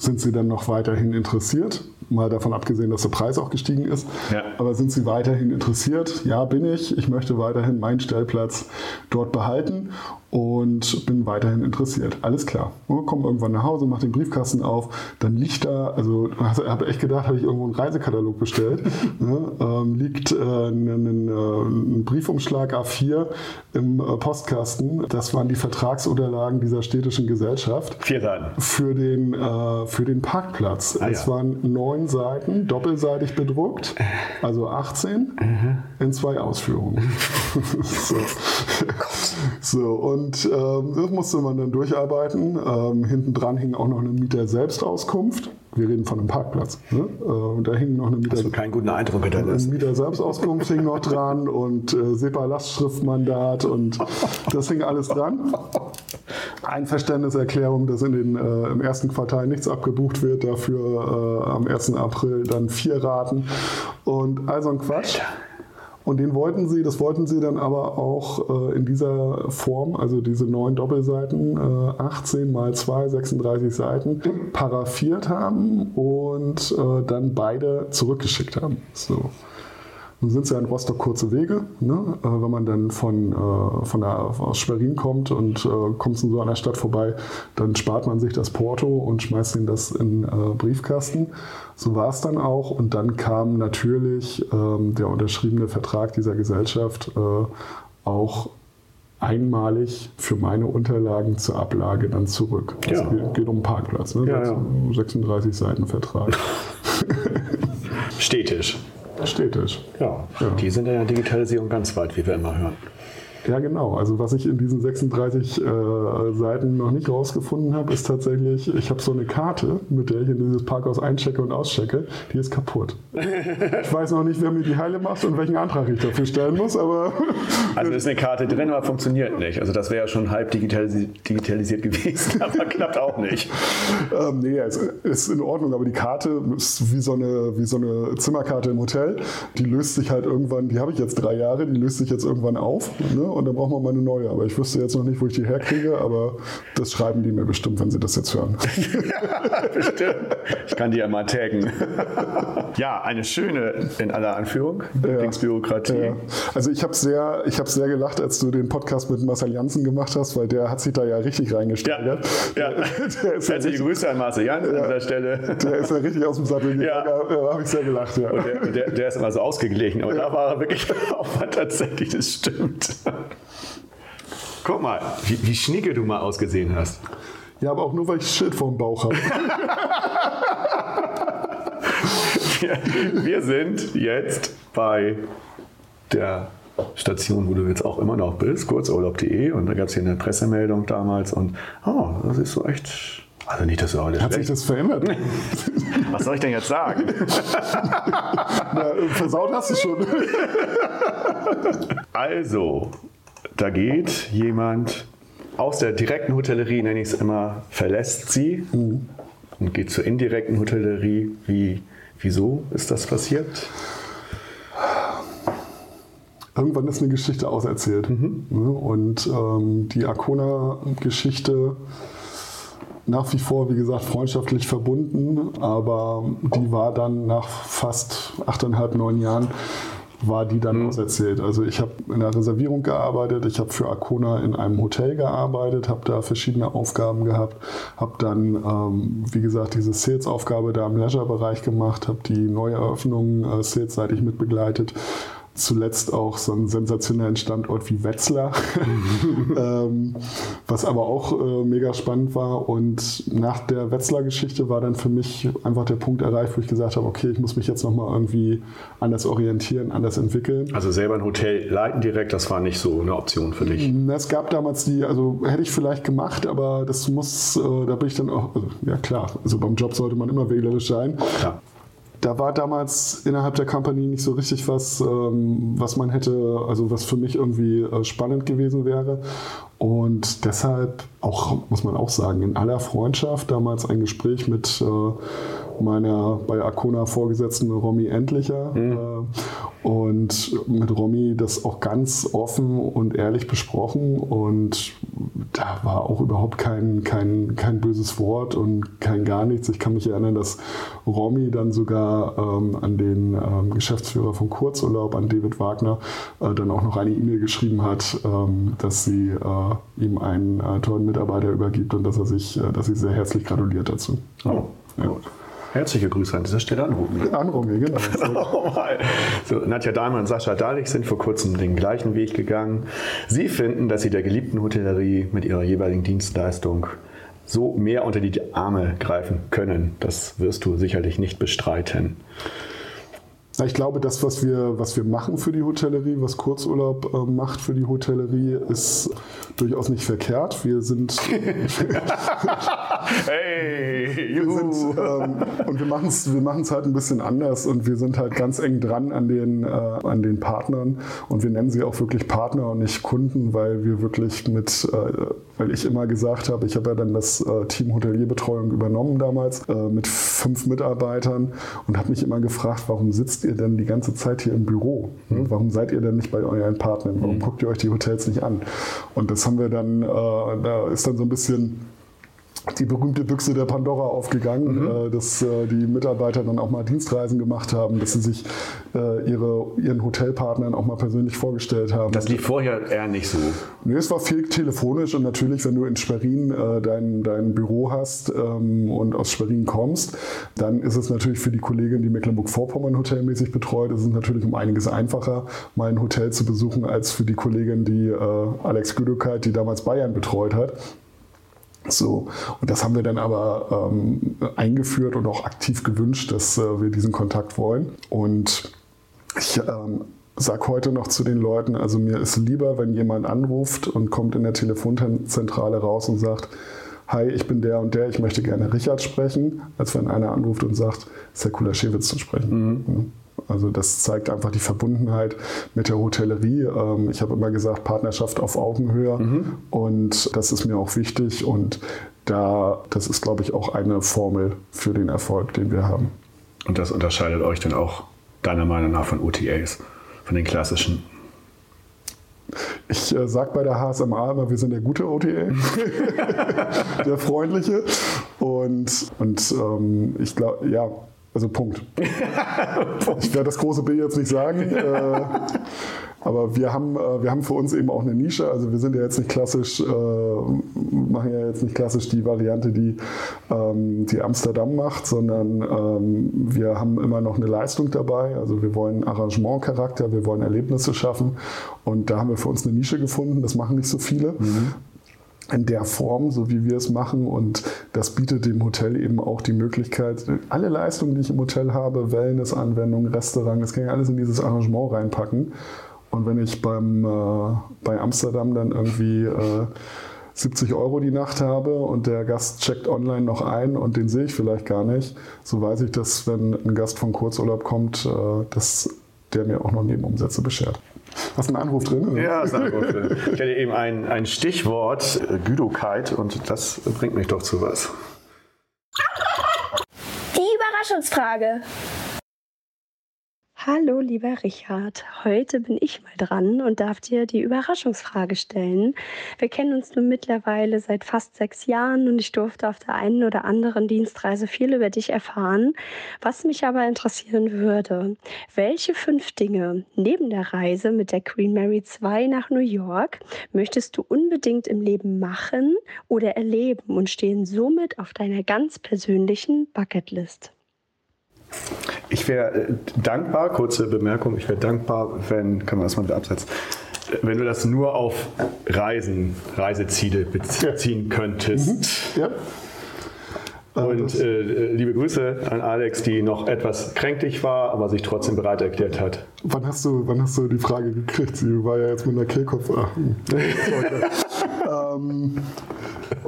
sind sie dann noch weiterhin interessiert? Mal davon abgesehen, dass der Preis auch gestiegen ist. Ja. Aber sind Sie weiterhin interessiert? Ja, bin ich. Ich möchte weiterhin meinen Stellplatz dort behalten und bin weiterhin interessiert. Alles klar. Komm irgendwann nach Hause, mach den Briefkasten auf, dann liegt da, also ich habe echt gedacht, habe ich irgendwo einen Reisekatalog bestellt, ne, ähm, liegt äh, ein, ein, äh, ein, Briefumschlag A4 im äh, Postkasten. Das waren die Vertragsunterlagen dieser städtischen Gesellschaft. Vier Seiten. Für den, äh, für den Parkplatz. Ah, es ja. waren neun Seiten, doppelseitig bedruckt, also 18 mhm. in zwei Ausführungen. so. so, und und ähm, das musste man dann durcharbeiten. Ähm, hinten dran hing auch noch eine Mieter-Selbstauskunft. Wir reden von einem Parkplatz. Ne? Äh, und da hing noch eine Mieter. Hast du keinen guten Eindruck hinterlässt. Eine Mieter-Selbstauskunft hing noch dran und äh, SEPA-Lastschriftmandat und das hing alles dran. Einverständniserklärung, dass in den, äh, im ersten Quartal nichts abgebucht wird, dafür äh, am 1. April dann vier Raten und all so ein Quatsch. Und den wollten sie, das wollten sie dann aber auch äh, in dieser Form, also diese neun Doppelseiten, äh, 18 mal 2, 36 Seiten, paraffiert haben und äh, dann beide zurückgeschickt haben. So. Nun sind es ja in Rostock kurze Wege. Ne? Äh, wenn man dann von, äh, von der, aus Schwerin kommt und äh, kommt so an der Stadt vorbei, dann spart man sich das Porto und schmeißt ihn das in äh, Briefkasten. So war es dann auch. Und dann kam natürlich ähm, der unterschriebene Vertrag dieser Gesellschaft äh, auch einmalig für meine Unterlagen zur Ablage dann zurück. Es ja. geht, geht, um einen Parkplatz, ne? ja, ja. 36 Seiten Vertrag. Städtisch. Städtisch. Ja, die sind ja in der Digitalisierung ganz weit, wie wir immer hören. Ja, genau. Also was ich in diesen 36 äh, Seiten noch nicht rausgefunden habe, ist tatsächlich, ich habe so eine Karte, mit der ich in dieses Parkhaus einchecke und auschecke, die ist kaputt. ich weiß noch nicht, wer mir die Heile macht und welchen Antrag ich dafür stellen muss, aber... Also ist eine Karte drin, aber funktioniert nicht. Also das wäre ja schon halb digitalisi digitalisiert gewesen, aber klappt auch nicht. ähm, nee, es ist in Ordnung, aber die Karte ist wie so, eine, wie so eine Zimmerkarte im Hotel. Die löst sich halt irgendwann, die habe ich jetzt drei Jahre, die löst sich jetzt irgendwann auf. Ne? Und dann brauchen wir mal eine neue. Aber ich wüsste jetzt noch nicht, wo ich die herkriege, aber das schreiben die mir bestimmt, wenn sie das jetzt hören. bestimmt. Ich kann die ja mal taggen. ja, eine schöne, in aller Anführung, Lieblingsbürokratie. Ja. Also ich habe sehr, hab sehr gelacht, als du den Podcast mit Marcel Janssen gemacht hast, weil der hat sich da ja richtig reingesteigert. Ja, ja. Der, ist Herzliche ja Grüße an Marcel Janssen ja, an dieser Stelle. Der ist ja richtig aus dem Sattel gegangen. Ja. Da habe ich sehr gelacht. Ja. Und der, der, der, ist immer so ausgeglichen. Aber da war er wirklich auch tatsächlich, das stimmt. Guck mal, wie, wie schnicke du mal ausgesehen hast. Ja, aber auch nur, weil ich Schild vorm Bauch habe. wir, wir sind jetzt bei der Station, wo du jetzt auch immer noch bist, kurzurlaub.de. Und da gab es hier eine Pressemeldung damals. Und oh, das ist so echt. Also nicht, dass du alles. Hat schlecht. sich das verändert? Was soll ich denn jetzt sagen? Na, versaut hast du schon. also, da geht jemand aus der direkten Hotellerie, nenne ich es immer, verlässt sie mhm. und geht zur indirekten Hotellerie. Wie, wieso ist das passiert? Irgendwann ist eine Geschichte auserzählt. Mhm. Ne? Und ähm, die Arcona-Geschichte nach wie vor, wie gesagt, freundschaftlich verbunden, aber die war dann nach fast achteinhalb, neun Jahren war die dann mhm. auserzählt. Also ich habe in der Reservierung gearbeitet, ich habe für Arcona in einem Hotel gearbeitet, habe da verschiedene Aufgaben gehabt, habe dann, ähm, wie gesagt, diese Sales-Aufgabe da im Leisure-Bereich gemacht, habe die Neueröffnungen äh, salesseitig mitbegleitet zuletzt auch so einen sensationellen Standort wie Wetzlar, ähm, was aber auch äh, mega spannend war. Und nach der Wetzlar-Geschichte war dann für mich einfach der Punkt erreicht, wo ich gesagt habe, okay, ich muss mich jetzt nochmal irgendwie anders orientieren, anders entwickeln. Also selber ein Hotel leiten direkt, das war nicht so eine Option für dich? Es gab damals die, also hätte ich vielleicht gemacht, aber das muss, äh, da bin ich dann auch, also, ja klar, also beim Job sollte man immer wählerisch sein. Klar da war damals innerhalb der Company nicht so richtig was, ähm, was man hätte, also was für mich irgendwie äh, spannend gewesen wäre. Und deshalb auch, muss man auch sagen, in aller Freundschaft damals ein Gespräch mit äh, meiner bei Arcona Vorgesetzten Romy Endlicher. Mhm. Äh, und mit Romy das auch ganz offen und ehrlich besprochen. Und da war auch überhaupt kein, kein, kein böses Wort und kein gar nichts. Ich kann mich erinnern, dass Romy dann sogar ähm, an den ähm, Geschäftsführer von Kurzurlaub, an David Wagner, äh, dann auch noch eine E-Mail geschrieben hat, ähm, dass sie äh, ihm einen äh, tollen Mitarbeiter übergibt und dass er sich, äh, dass sie sehr herzlich gratuliert dazu. Oh, ja. Herzliche Grüße an dieser Stelle an Romy. An Romy, genau. oh, so, Nadja Dahlmann und Sascha Dahlich sind vor kurzem den gleichen Weg gegangen. Sie finden, dass sie der geliebten Hotellerie mit ihrer jeweiligen Dienstleistung so mehr unter die Arme greifen können. Das wirst du sicherlich nicht bestreiten. Ich glaube, das, was wir, was wir machen für die Hotellerie, was Kurzurlaub äh, macht für die Hotellerie, ist durchaus nicht verkehrt. Wir sind. hey, wir sind, ähm, und wir machen es wir machen's halt ein bisschen anders und wir sind halt ganz eng dran an den, äh, an den Partnern und wir nennen sie auch wirklich Partner und nicht Kunden, weil wir wirklich mit, äh, weil ich immer gesagt habe, ich habe ja dann das äh, Team Hotelierbetreuung übernommen damals äh, mit fünf Mitarbeitern und habe mich immer gefragt, warum sitzt ihr denn die ganze Zeit hier im Büro? Mhm. Warum seid ihr denn nicht bei euren Partnern? Warum mhm. guckt ihr euch die Hotels nicht an? Und das haben wir dann, äh, da ist dann so ein bisschen die berühmte Büchse der Pandora aufgegangen, mhm. äh, dass äh, die Mitarbeiter dann auch mal Dienstreisen gemacht haben, dass sie sich äh, ihre, ihren Hotelpartnern auch mal persönlich vorgestellt haben. Das lief vorher eher nicht so. Nee, es war viel telefonisch und natürlich, wenn du in Schwerin äh, dein, dein Büro hast ähm, und aus Schwerin kommst, dann ist es natürlich für die Kollegin, die Mecklenburg-Vorpommern hotelmäßig betreut, ist es natürlich um einiges einfacher, mal ein Hotel zu besuchen, als für die Kollegin, die äh, Alex Güdokait, die damals Bayern betreut hat. So, und das haben wir dann aber ähm, eingeführt und auch aktiv gewünscht, dass äh, wir diesen Kontakt wollen. Und ich ähm, sage heute noch zu den Leuten, also mir ist lieber, wenn jemand anruft und kommt in der Telefonzentrale raus und sagt, hi, ich bin der und der, ich möchte gerne Richard sprechen, als wenn einer anruft und sagt, ist der cooler Schewitz zu sprechen. Mhm. Also das zeigt einfach die Verbundenheit mit der Hotellerie. Ähm, ich habe immer gesagt, Partnerschaft auf Augenhöhe mhm. und das ist mir auch wichtig und da, das ist, glaube ich, auch eine Formel für den Erfolg, den wir haben. Und das unterscheidet euch dann auch deiner Meinung nach von OTAs, von den klassischen? Ich äh, sage bei der HSMA immer, wir sind der gute OTA, der freundliche. Und, und ähm, ich glaube, ja, also Punkt. ich werde das große B jetzt nicht sagen. Äh, aber wir haben, äh, wir haben für uns eben auch eine Nische. Also wir sind ja jetzt nicht klassisch, äh, machen ja jetzt nicht klassisch die Variante, die, ähm, die Amsterdam macht, sondern ähm, wir haben immer noch eine Leistung dabei. Also wir wollen Arrangementcharakter, wir wollen Erlebnisse schaffen. Und da haben wir für uns eine Nische gefunden. Das machen nicht so viele. Mhm in der Form, so wie wir es machen. Und das bietet dem Hotel eben auch die Möglichkeit, alle Leistungen, die ich im Hotel habe, Wellness-Anwendungen, Restaurant, das kann ich alles in dieses Arrangement reinpacken. Und wenn ich beim, äh, bei Amsterdam dann irgendwie äh, 70 Euro die Nacht habe und der Gast checkt online noch ein und den sehe ich vielleicht gar nicht, so weiß ich, dass wenn ein Gast von Kurzurlaub kommt, äh, dass der mir auch noch Nebenumsätze beschert. Hast du einen Anruf drin? Ja, ist ein Anruf drin. Ich hatte eben ein, ein Stichwort, äh, Güdokeit, und das bringt mich doch zu was. Die Überraschungsfrage. Hallo, lieber Richard. Heute bin ich mal dran und darf dir die Überraschungsfrage stellen. Wir kennen uns nun mittlerweile seit fast sechs Jahren und ich durfte auf der einen oder anderen Dienstreise viel über dich erfahren. Was mich aber interessieren würde, welche fünf Dinge neben der Reise mit der Queen Mary 2 nach New York möchtest du unbedingt im Leben machen oder erleben und stehen somit auf deiner ganz persönlichen Bucketlist? Ich wäre äh, dankbar, kurze Bemerkung, ich wäre dankbar, wenn, kann man das mal wieder absetzen, wenn du das nur auf Reisen, Reiseziele beziehen ja. könntest. Mhm. Ja. Und äh, äh, liebe Grüße an Alex, die noch etwas kränklich war, aber sich trotzdem bereit erklärt hat. Wann hast du, wann hast du die Frage gekriegt? Sie war ja jetzt mit einer Kehlkopf. ähm,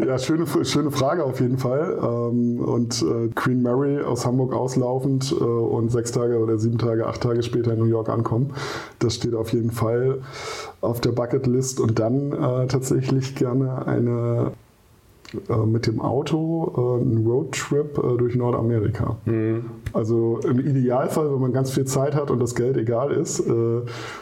ja, schöne, schöne Frage auf jeden Fall. Ähm, und äh, Queen Mary aus Hamburg auslaufend äh, und sechs Tage oder sieben Tage, acht Tage später in New York ankommen. Das steht auf jeden Fall auf der Bucketlist. Und dann äh, tatsächlich gerne eine äh, mit dem Auto äh, einen Roadtrip äh, durch Nordamerika. Mhm. Also im Idealfall, wenn man ganz viel Zeit hat und das Geld egal ist, äh,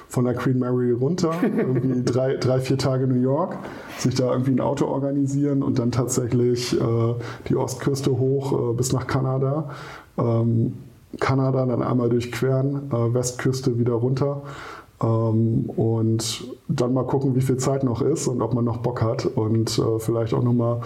von der Queen Mary runter, irgendwie drei, drei, vier Tage New York, sich da irgendwie ein Auto organisieren und dann tatsächlich äh, die Ostküste hoch äh, bis nach Kanada. Ähm, Kanada dann einmal durchqueren, Westküste wieder runter und dann mal gucken, wie viel Zeit noch ist und ob man noch Bock hat und äh, vielleicht auch nochmal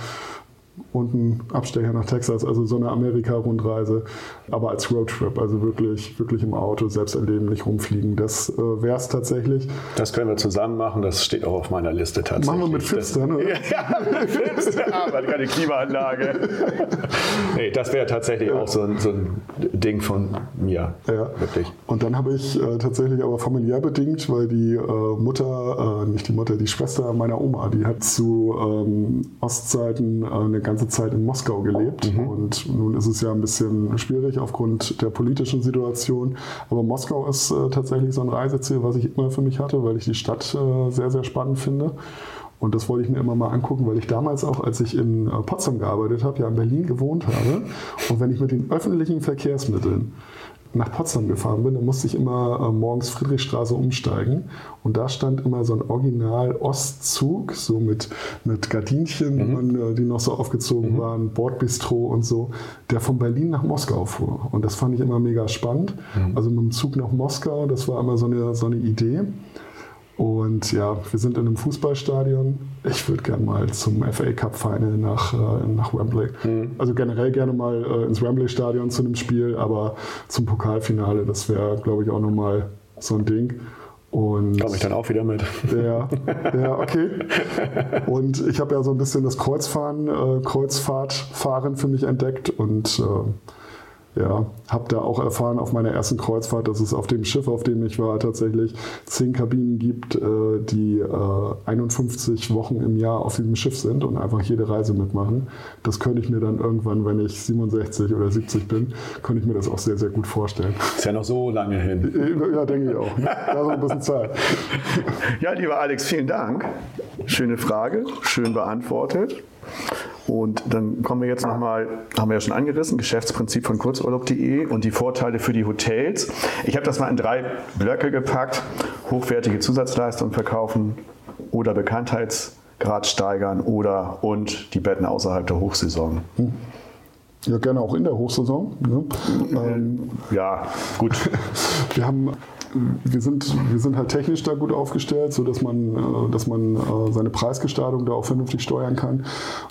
und ein Abstecher nach Texas, also so eine Amerika-Rundreise, aber als Roadtrip, also wirklich, wirklich im Auto, selbst erleben, nicht rumfliegen. Das äh, wäre es tatsächlich. Das können wir zusammen machen, das steht auch auf meiner Liste tatsächlich. Machen wir mit Fips dann, oder? ja, mit Fips, aber keine Klimaanlage. nee, das wäre tatsächlich ja. auch so ein, so ein, Ding von mir, ja. wirklich. Und dann habe ich äh, tatsächlich aber familiär bedingt, weil die äh, Mutter, äh, nicht die Mutter, die Schwester meiner Oma, die hat zu ähm, Ostzeiten äh, eine ganze Zeit in Moskau gelebt mhm. und nun ist es ja ein bisschen schwierig aufgrund der politischen Situation. Aber Moskau ist äh, tatsächlich so ein Reiseziel, was ich immer für mich hatte, weil ich die Stadt äh, sehr, sehr spannend finde. Und das wollte ich mir immer mal angucken, weil ich damals auch, als ich in äh, Potsdam gearbeitet habe, ja in Berlin gewohnt habe. Und wenn ich mit den öffentlichen Verkehrsmitteln nach Potsdam gefahren bin, dann musste ich immer äh, morgens Friedrichstraße umsteigen. Und da stand immer so ein Original-Ostzug, so mit, mit Gardinchen, mhm. äh, die noch so aufgezogen mhm. waren, Bordbistro und so, der von Berlin nach Moskau fuhr. Und das fand ich immer mega spannend. Mhm. Also mit dem Zug nach Moskau, das war immer so eine, so eine Idee. Und ja, wir sind in einem Fußballstadion. Ich würde gerne mal zum FA Cup Final nach, äh, nach Wembley. Mhm. Also generell gerne mal äh, ins Wembley Stadion zu einem Spiel, aber zum Pokalfinale, das wäre, glaube ich, auch nochmal so ein Ding. Und Komme ich dann auch wieder mit. Ja, ja okay. Und ich habe ja so ein bisschen das Kreuzfahren, äh, Kreuzfahrtfahren für mich entdeckt und äh, Ja, habe da auch erfahren auf meiner ersten Kreuzfahrt, dass es auf dem Schiff, auf dem ich war, tatsächlich zehn Kabinen gibt, äh, die 51 äh, Wochen im Jahr auf diesem Schiff sind und einfach jede Reise mitmachen. Das könnte ich mir dann irgendwann, wenn ich 67 oder 70 bin, könnte ich mir das auch sehr, sehr gut vorstellen. Ist ja noch so lange hin. Äh, ja, denke ich auch. Da ist ein bisschen Zeit. Ja, lieber Alex, vielen Dank. Schöne Frage, schön beantwortet. Und dann kommen wir jetzt nochmal, haben wir ja schon angerissen, Geschäftsprinzip von kurzurlaub.de und die Vorteile für die Hotels. Ich habe das mal in drei Blöcke gepackt. Hochwertige Zusatzleistungen verkaufen oder Bekanntheitsgrad steigern oder und die Betten außerhalb der Hochsaison. Hm. Ja, gerne auch in der Hochsaison. Ne? Ähm, ja, gut. wir haben wir sind, wir sind halt technisch da gut aufgestellt, sodass man, äh, dass man äh, seine Preisgestaltung da auch vernünftig steuern kann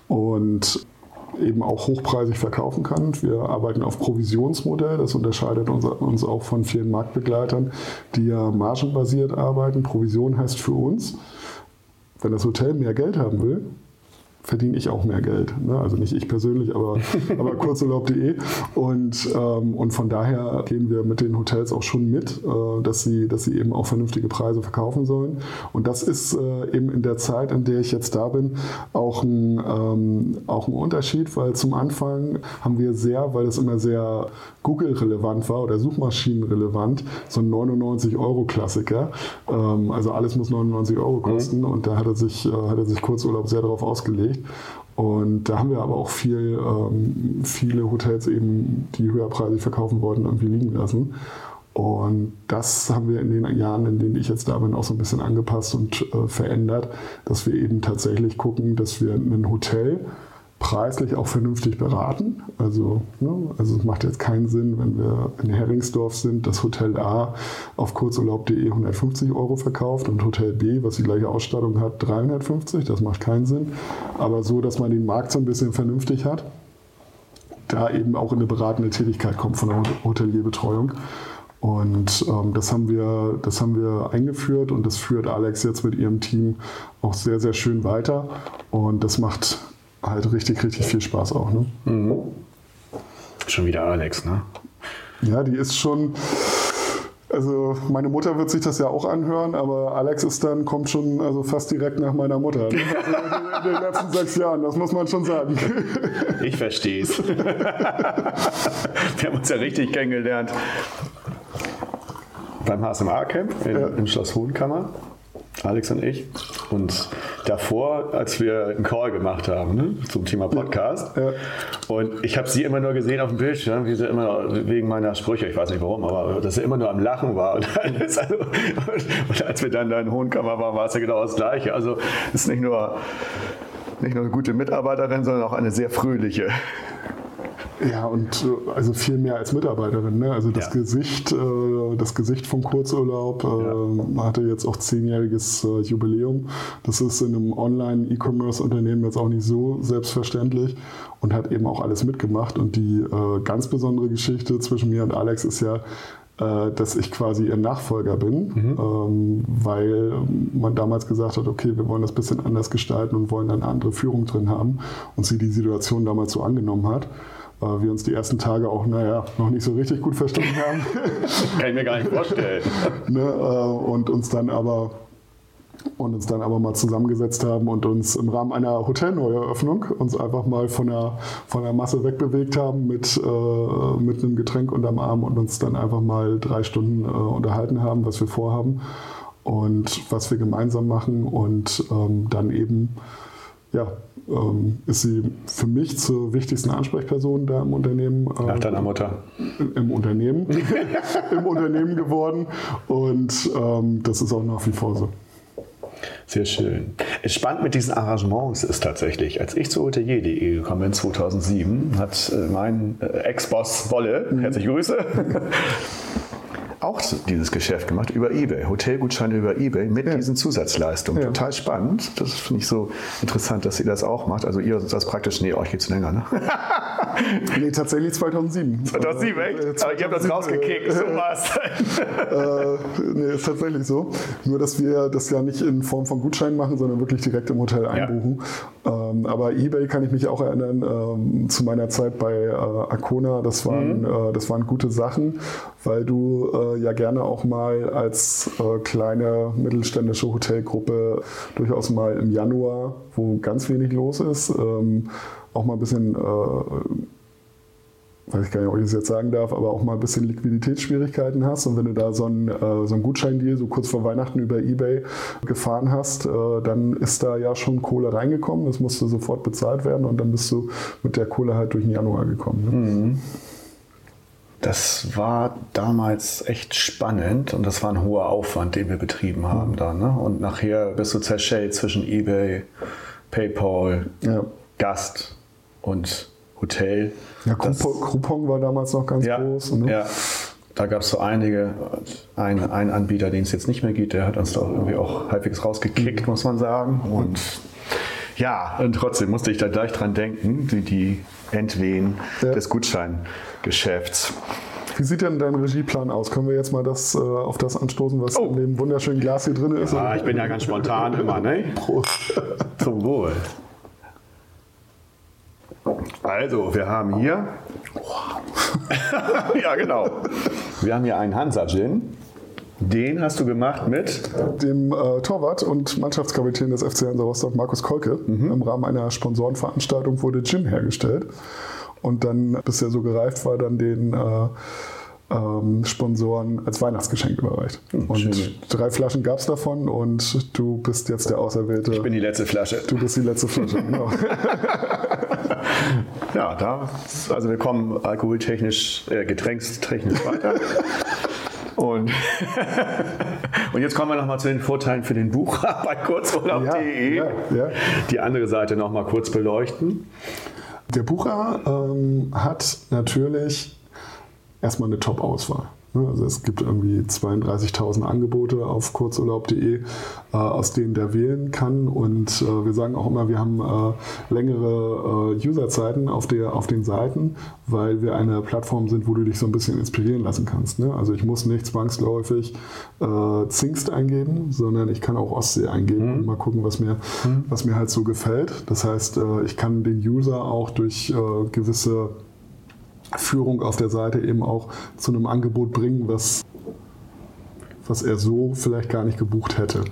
und eben auch hochpreisig verkaufen kann. Wir arbeiten auf Provisionsmodell, das unterscheidet uns, uns auch von vielen Marktbegleitern, die ja margenbasiert arbeiten. Provision heißt für uns, wenn das Hotel mehr Geld haben will, verdiene ich auch mehr Geld. Ne? Also nicht ich persönlich, aber, aber kurzurlaub.de. Und, ähm, und von daher gehen wir mit den Hotels auch schon mit, äh, dass, sie, dass sie eben auch vernünftige Preise verkaufen sollen. Und das ist äh, eben in der Zeit, in der ich jetzt da bin, auch ein, ähm, auch ein Unterschied, weil zum Anfang haben wir sehr, weil es immer sehr Google-relevant war oder Suchmaschinen-relevant, so ein 99-Euro-Klassiker. Ähm, also alles muss 99 Euro kosten mhm. und da hat er sich, äh, hat er sich Kurzurlaub sehr darauf ausgelegt gelegt. Und da haben wir aber auch viel, ähm, viele Hotels eben, die höherpreisig verkaufen wollten, irgendwie liegen lassen. Und das haben wir in den Jahren, in denen ich jetzt da bin, auch so ein bisschen angepasst und äh, verändert, dass wir eben tatsächlich gucken, dass wir ein Hotel preislich auch vernünftig beraten. Also, ne, also es macht jetzt keinen Sinn, wenn wir in Heringsdorf sind, dass Hotel A auf kurzurlaub.de 150 Euro verkauft und Hotel B, was die gleiche Ausstattung hat, 350. Das macht keinen Sinn. Aber so, dass man den Markt so ein bisschen vernünftig hat, da eben auch in eine beratende Tätigkeit kommt von der Hotelierbetreuung. Und ähm, das, haben wir, das haben wir eingeführt und das führt Alex jetzt mit ihrem Team auch sehr, sehr schön weiter. Und das macht halt richtig, richtig viel Spaß auch. Ne? Mhm. Schon wieder Alex, ne? Ja, die ist schon. Also meine Mutter wird sich das ja auch anhören, aber Alex ist dann, kommt schon also fast direkt nach meiner Mutter. Ne? Also in den letzten sechs Jahren, das muss man schon sagen. Ich verstehe es. Wir haben uns ja richtig kennengelernt beim HSMA-Camp ja. im Schloss Hohenkammer. Alex und ich. Und davor, als wir einen Call gemacht haben ne, zum Thema Podcast. Ja. Und ich habe sie immer nur gesehen auf dem Bildschirm, wie sie immer wegen meiner Sprüche, ich weiß nicht warum, aber dass sie immer nur am Lachen war. Und, alles, also, und als wir dann da in Hohenkammer waren, war es ja genau das Gleiche. Also es ist nicht nur, nicht nur eine gute Mitarbeiterin, sondern auch eine sehr fröhliche. Ja, und äh, also viel mehr als Mitarbeiterin. Ne? Also das ja. Gesicht, äh, das Gesicht vom Kurzurlaub äh, ja. hatte jetzt auch zehnjähriges äh, Jubiläum. Das ist in einem Online-E-Commerce-Unternehmen jetzt auch nicht so selbstverständlich und hat eben auch alles mitgemacht. Und die äh, ganz besondere Geschichte zwischen mir und Alex ist ja, äh, dass ich quasi ihr Nachfolger bin, mhm. ähm, weil man damals gesagt hat, okay, wir wollen das ein bisschen anders gestalten und wollen dann eine andere Führung drin haben und sie die Situation damals so angenommen hat wir uns die ersten Tage auch, naja, noch nicht so richtig gut verstanden haben. Kann ich mir gar nicht vorstellen. ne, äh, und uns dann aber und uns dann aber mal zusammengesetzt haben und uns im Rahmen einer Hotelneueröffnung uns einfach mal von der, von der Masse wegbewegt haben mit, äh, mit einem Getränk unterm Arm und uns dann einfach mal drei Stunden äh, unterhalten haben, was wir vorhaben und was wir gemeinsam machen und ähm, dann eben ja, ähm, ist sie für mich zur wichtigsten Ansprechperson da im Unternehmen. Ähm, Nach deiner Mutter. Im Unternehmen. Im Unternehmen geworden. Und ähm, das ist auch nach wie vor so. Sehr schön. Spannend mit diesen Arrangements ist tatsächlich, als ich zu hotelier.de gekommen bin 2007, hat äh, mein äh, Ex-Boss Wolle, mhm. herzliche Grüße, auch dieses Geschäft gemacht über eBay, Hotelgutscheine über eBay mit ja. diesen Zusatzleistungen. Ja. Total spannend. Das finde ich so interessant, dass ihr das auch macht. Also ihr das praktisch, nee, euch geht es länger. Ne? nee, tatsächlich 2007. 2007, echt? Äh, Aber ihr habt das 2007, rausgekickt, so was. äh, nee, ist tatsächlich so. Nur, dass wir das ja nicht in Form von Gutscheinen machen, sondern wirklich direkt im Hotel einbuchen. Ähm, aber eBay kann ich mich auch erinnern, ähm, zu meiner Zeit bei äh, Arcona, das waren, Mhm. äh, das waren gute Sachen, weil du äh, ja gerne auch mal als äh, kleine mittelständische Hotelgruppe durchaus mal im Januar, wo ganz wenig los ist, ähm, auch mal ein bisschen, äh, weiß ich gar nicht, ob ich das jetzt sagen darf, aber auch mal ein bisschen Liquiditätsschwierigkeiten hast. Und wenn du da so einen, äh, so einen Gutscheindeal so kurz vor Weihnachten über Ebay gefahren hast, äh, dann ist da ja schon Kohle reingekommen. Das musste sofort bezahlt werden und dann bist du mit der Kohle halt durch den Januar gekommen. Ne? Das war damals echt spannend und das war ein hoher Aufwand, den wir betrieben haben da. Ne? Und nachher bist du zerschellt zwischen eBay, PayPal, Ja. Gast und Hotel. Ja, Coupon, Coupon war damals noch ganz ja, groß. Ne? ja. Da gab es so einige, ein, ein Anbieter, den es jetzt nicht mehr gibt, der hat uns da irgendwie auch halbwegs rausgekickt, muss man sagen. Und ja, und trotzdem musste ich da gleich dran denken, die, die Entwehen Ja. des Gutscheingeschäfts. Wie sieht denn dein Regieplan aus? Können wir jetzt mal das, äh, auf das anstoßen, was Oh. in dem wunderschönen Glas hier drin ist? Ah, ich bin ja ganz spontan immer, ne? Prost. Zum Wohl. Also, wir haben hier. ja, genau. Wir haben hier einen Hansa Gin. Den hast du gemacht mit. dem äh, Torwart und Mannschaftskapitän des FC Hansa Rostock, Markus Kolke. Im Rahmen einer Sponsorenveranstaltung wurde Gin hergestellt. Und dann, bis er so gereift war, dann den äh, ähm, Sponsoren als Weihnachtsgeschenk überreicht. und schön. drei Flaschen gab es davon und du bist jetzt der Auserwählte. Ich bin die letzte Flasche. du bist die letzte Flasche, genau. Ja, da. Also, wir kommen alkoholtechnisch, äh, getränkstechnisch weiter. Und, und jetzt kommen wir nochmal zu den Vorteilen für den Bucher bei kurzurlaub.de. Ja, ja, ja. Die andere Seite nochmal kurz beleuchten. Der Bucher ähm, hat natürlich erstmal eine Top-Auswahl. Ne? Also es gibt irgendwie 32.000 Angebote auf kurzurlaub.de, äh, aus denen der wählen kann. Und äh, wir sagen auch immer, wir haben äh, längere Userzeiten auf, der, auf den Seiten, weil wir eine Plattform sind, wo du dich so ein bisschen inspirieren lassen kannst. Ne? Also ich muss nicht zwangsläufig Zingst eingeben, sondern ich kann auch Ostsee eingeben und mal gucken, was mir, was mir halt so gefällt. Das heißt, ich kann den User auch durch gewisse Führung auf der Seite eben auch zu einem Angebot bringen, was, was er so vielleicht gar nicht gebucht hätte.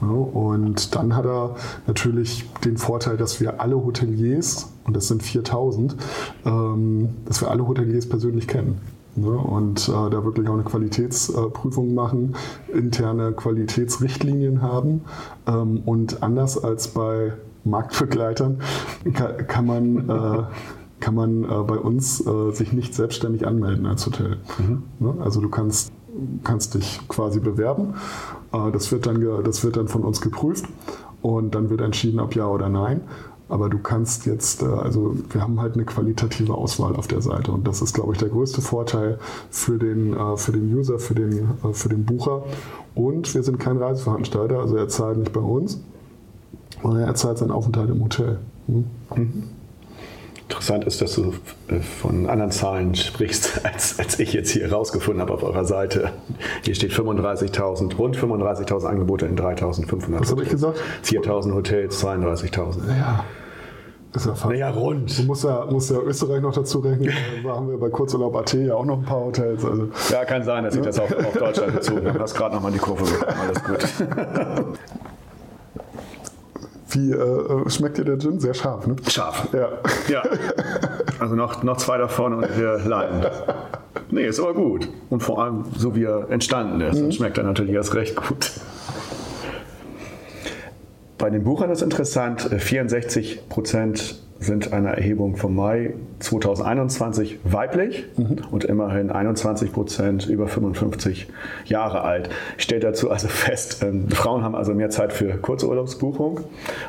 Ja, und dann hat er natürlich den Vorteil, dass wir alle Hoteliers, und das sind 4000, ähm, dass wir alle Hoteliers persönlich kennen. Ne, und äh, da wirklich auch eine Qualitätsprüfung machen, interne Qualitätsrichtlinien haben. Ähm, und anders als bei Marktbegleitern kann, kann man, äh, kann man äh, bei uns äh, sich nicht selbstständig anmelden als Hotel. Ne? Also du kannst, kannst dich quasi bewerben. Äh, das, wird dann das wird dann von uns geprüft und dann wird entschieden, ob ja oder nein. Aber du kannst jetzt, äh, also wir haben halt eine qualitative Auswahl auf der Seite und das ist, glaube ich, der größte Vorteil für den, äh, für den User, für den, äh, für den Bucher. Und wir sind kein Reiseveranstalter, also er zahlt nicht bei uns, sondern er zahlt seinen Aufenthalt im Hotel. Hm? Interessant ist, dass du äh, von anderen Zahlen sprichst, als, als ich jetzt hier rausgefunden habe auf eurer Seite. Hier steht 35.000, rund 35.000 Angebote in 3.500. Was habe ich gesagt? 4.000 Hotels, 32.000. Ja. Ist ja fast. Naja, rund. Du musst ja, musst ja Österreich noch dazu rechnen. Da haben wir bei Kurzurlaub AT ja auch noch ein paar Hotels. Also Ja, kann sein, dass ich das auf, auf Deutschland bezogen habe. Du hast gerade nochmal die Kurve bekommen. Alles gut. wie äh, schmeckt dir der Gin? Sehr scharf, ne? Scharf. Ja. Ja. Also noch, noch zwei davon und wir leiden. Nee, ist aber gut. Und vor allem, so wie er entstanden ist, dann schmeckt er natürlich erst recht gut. Bei den Buchern ist interessant, äh, 64 Prozent sind einer Erhebung vom Mai 2021 weiblich und immerhin 21 Prozent über 55 Jahre alt. Stellt dazu also fest, ähm, Frauen haben also mehr Zeit für Kurzurlaubsbuchung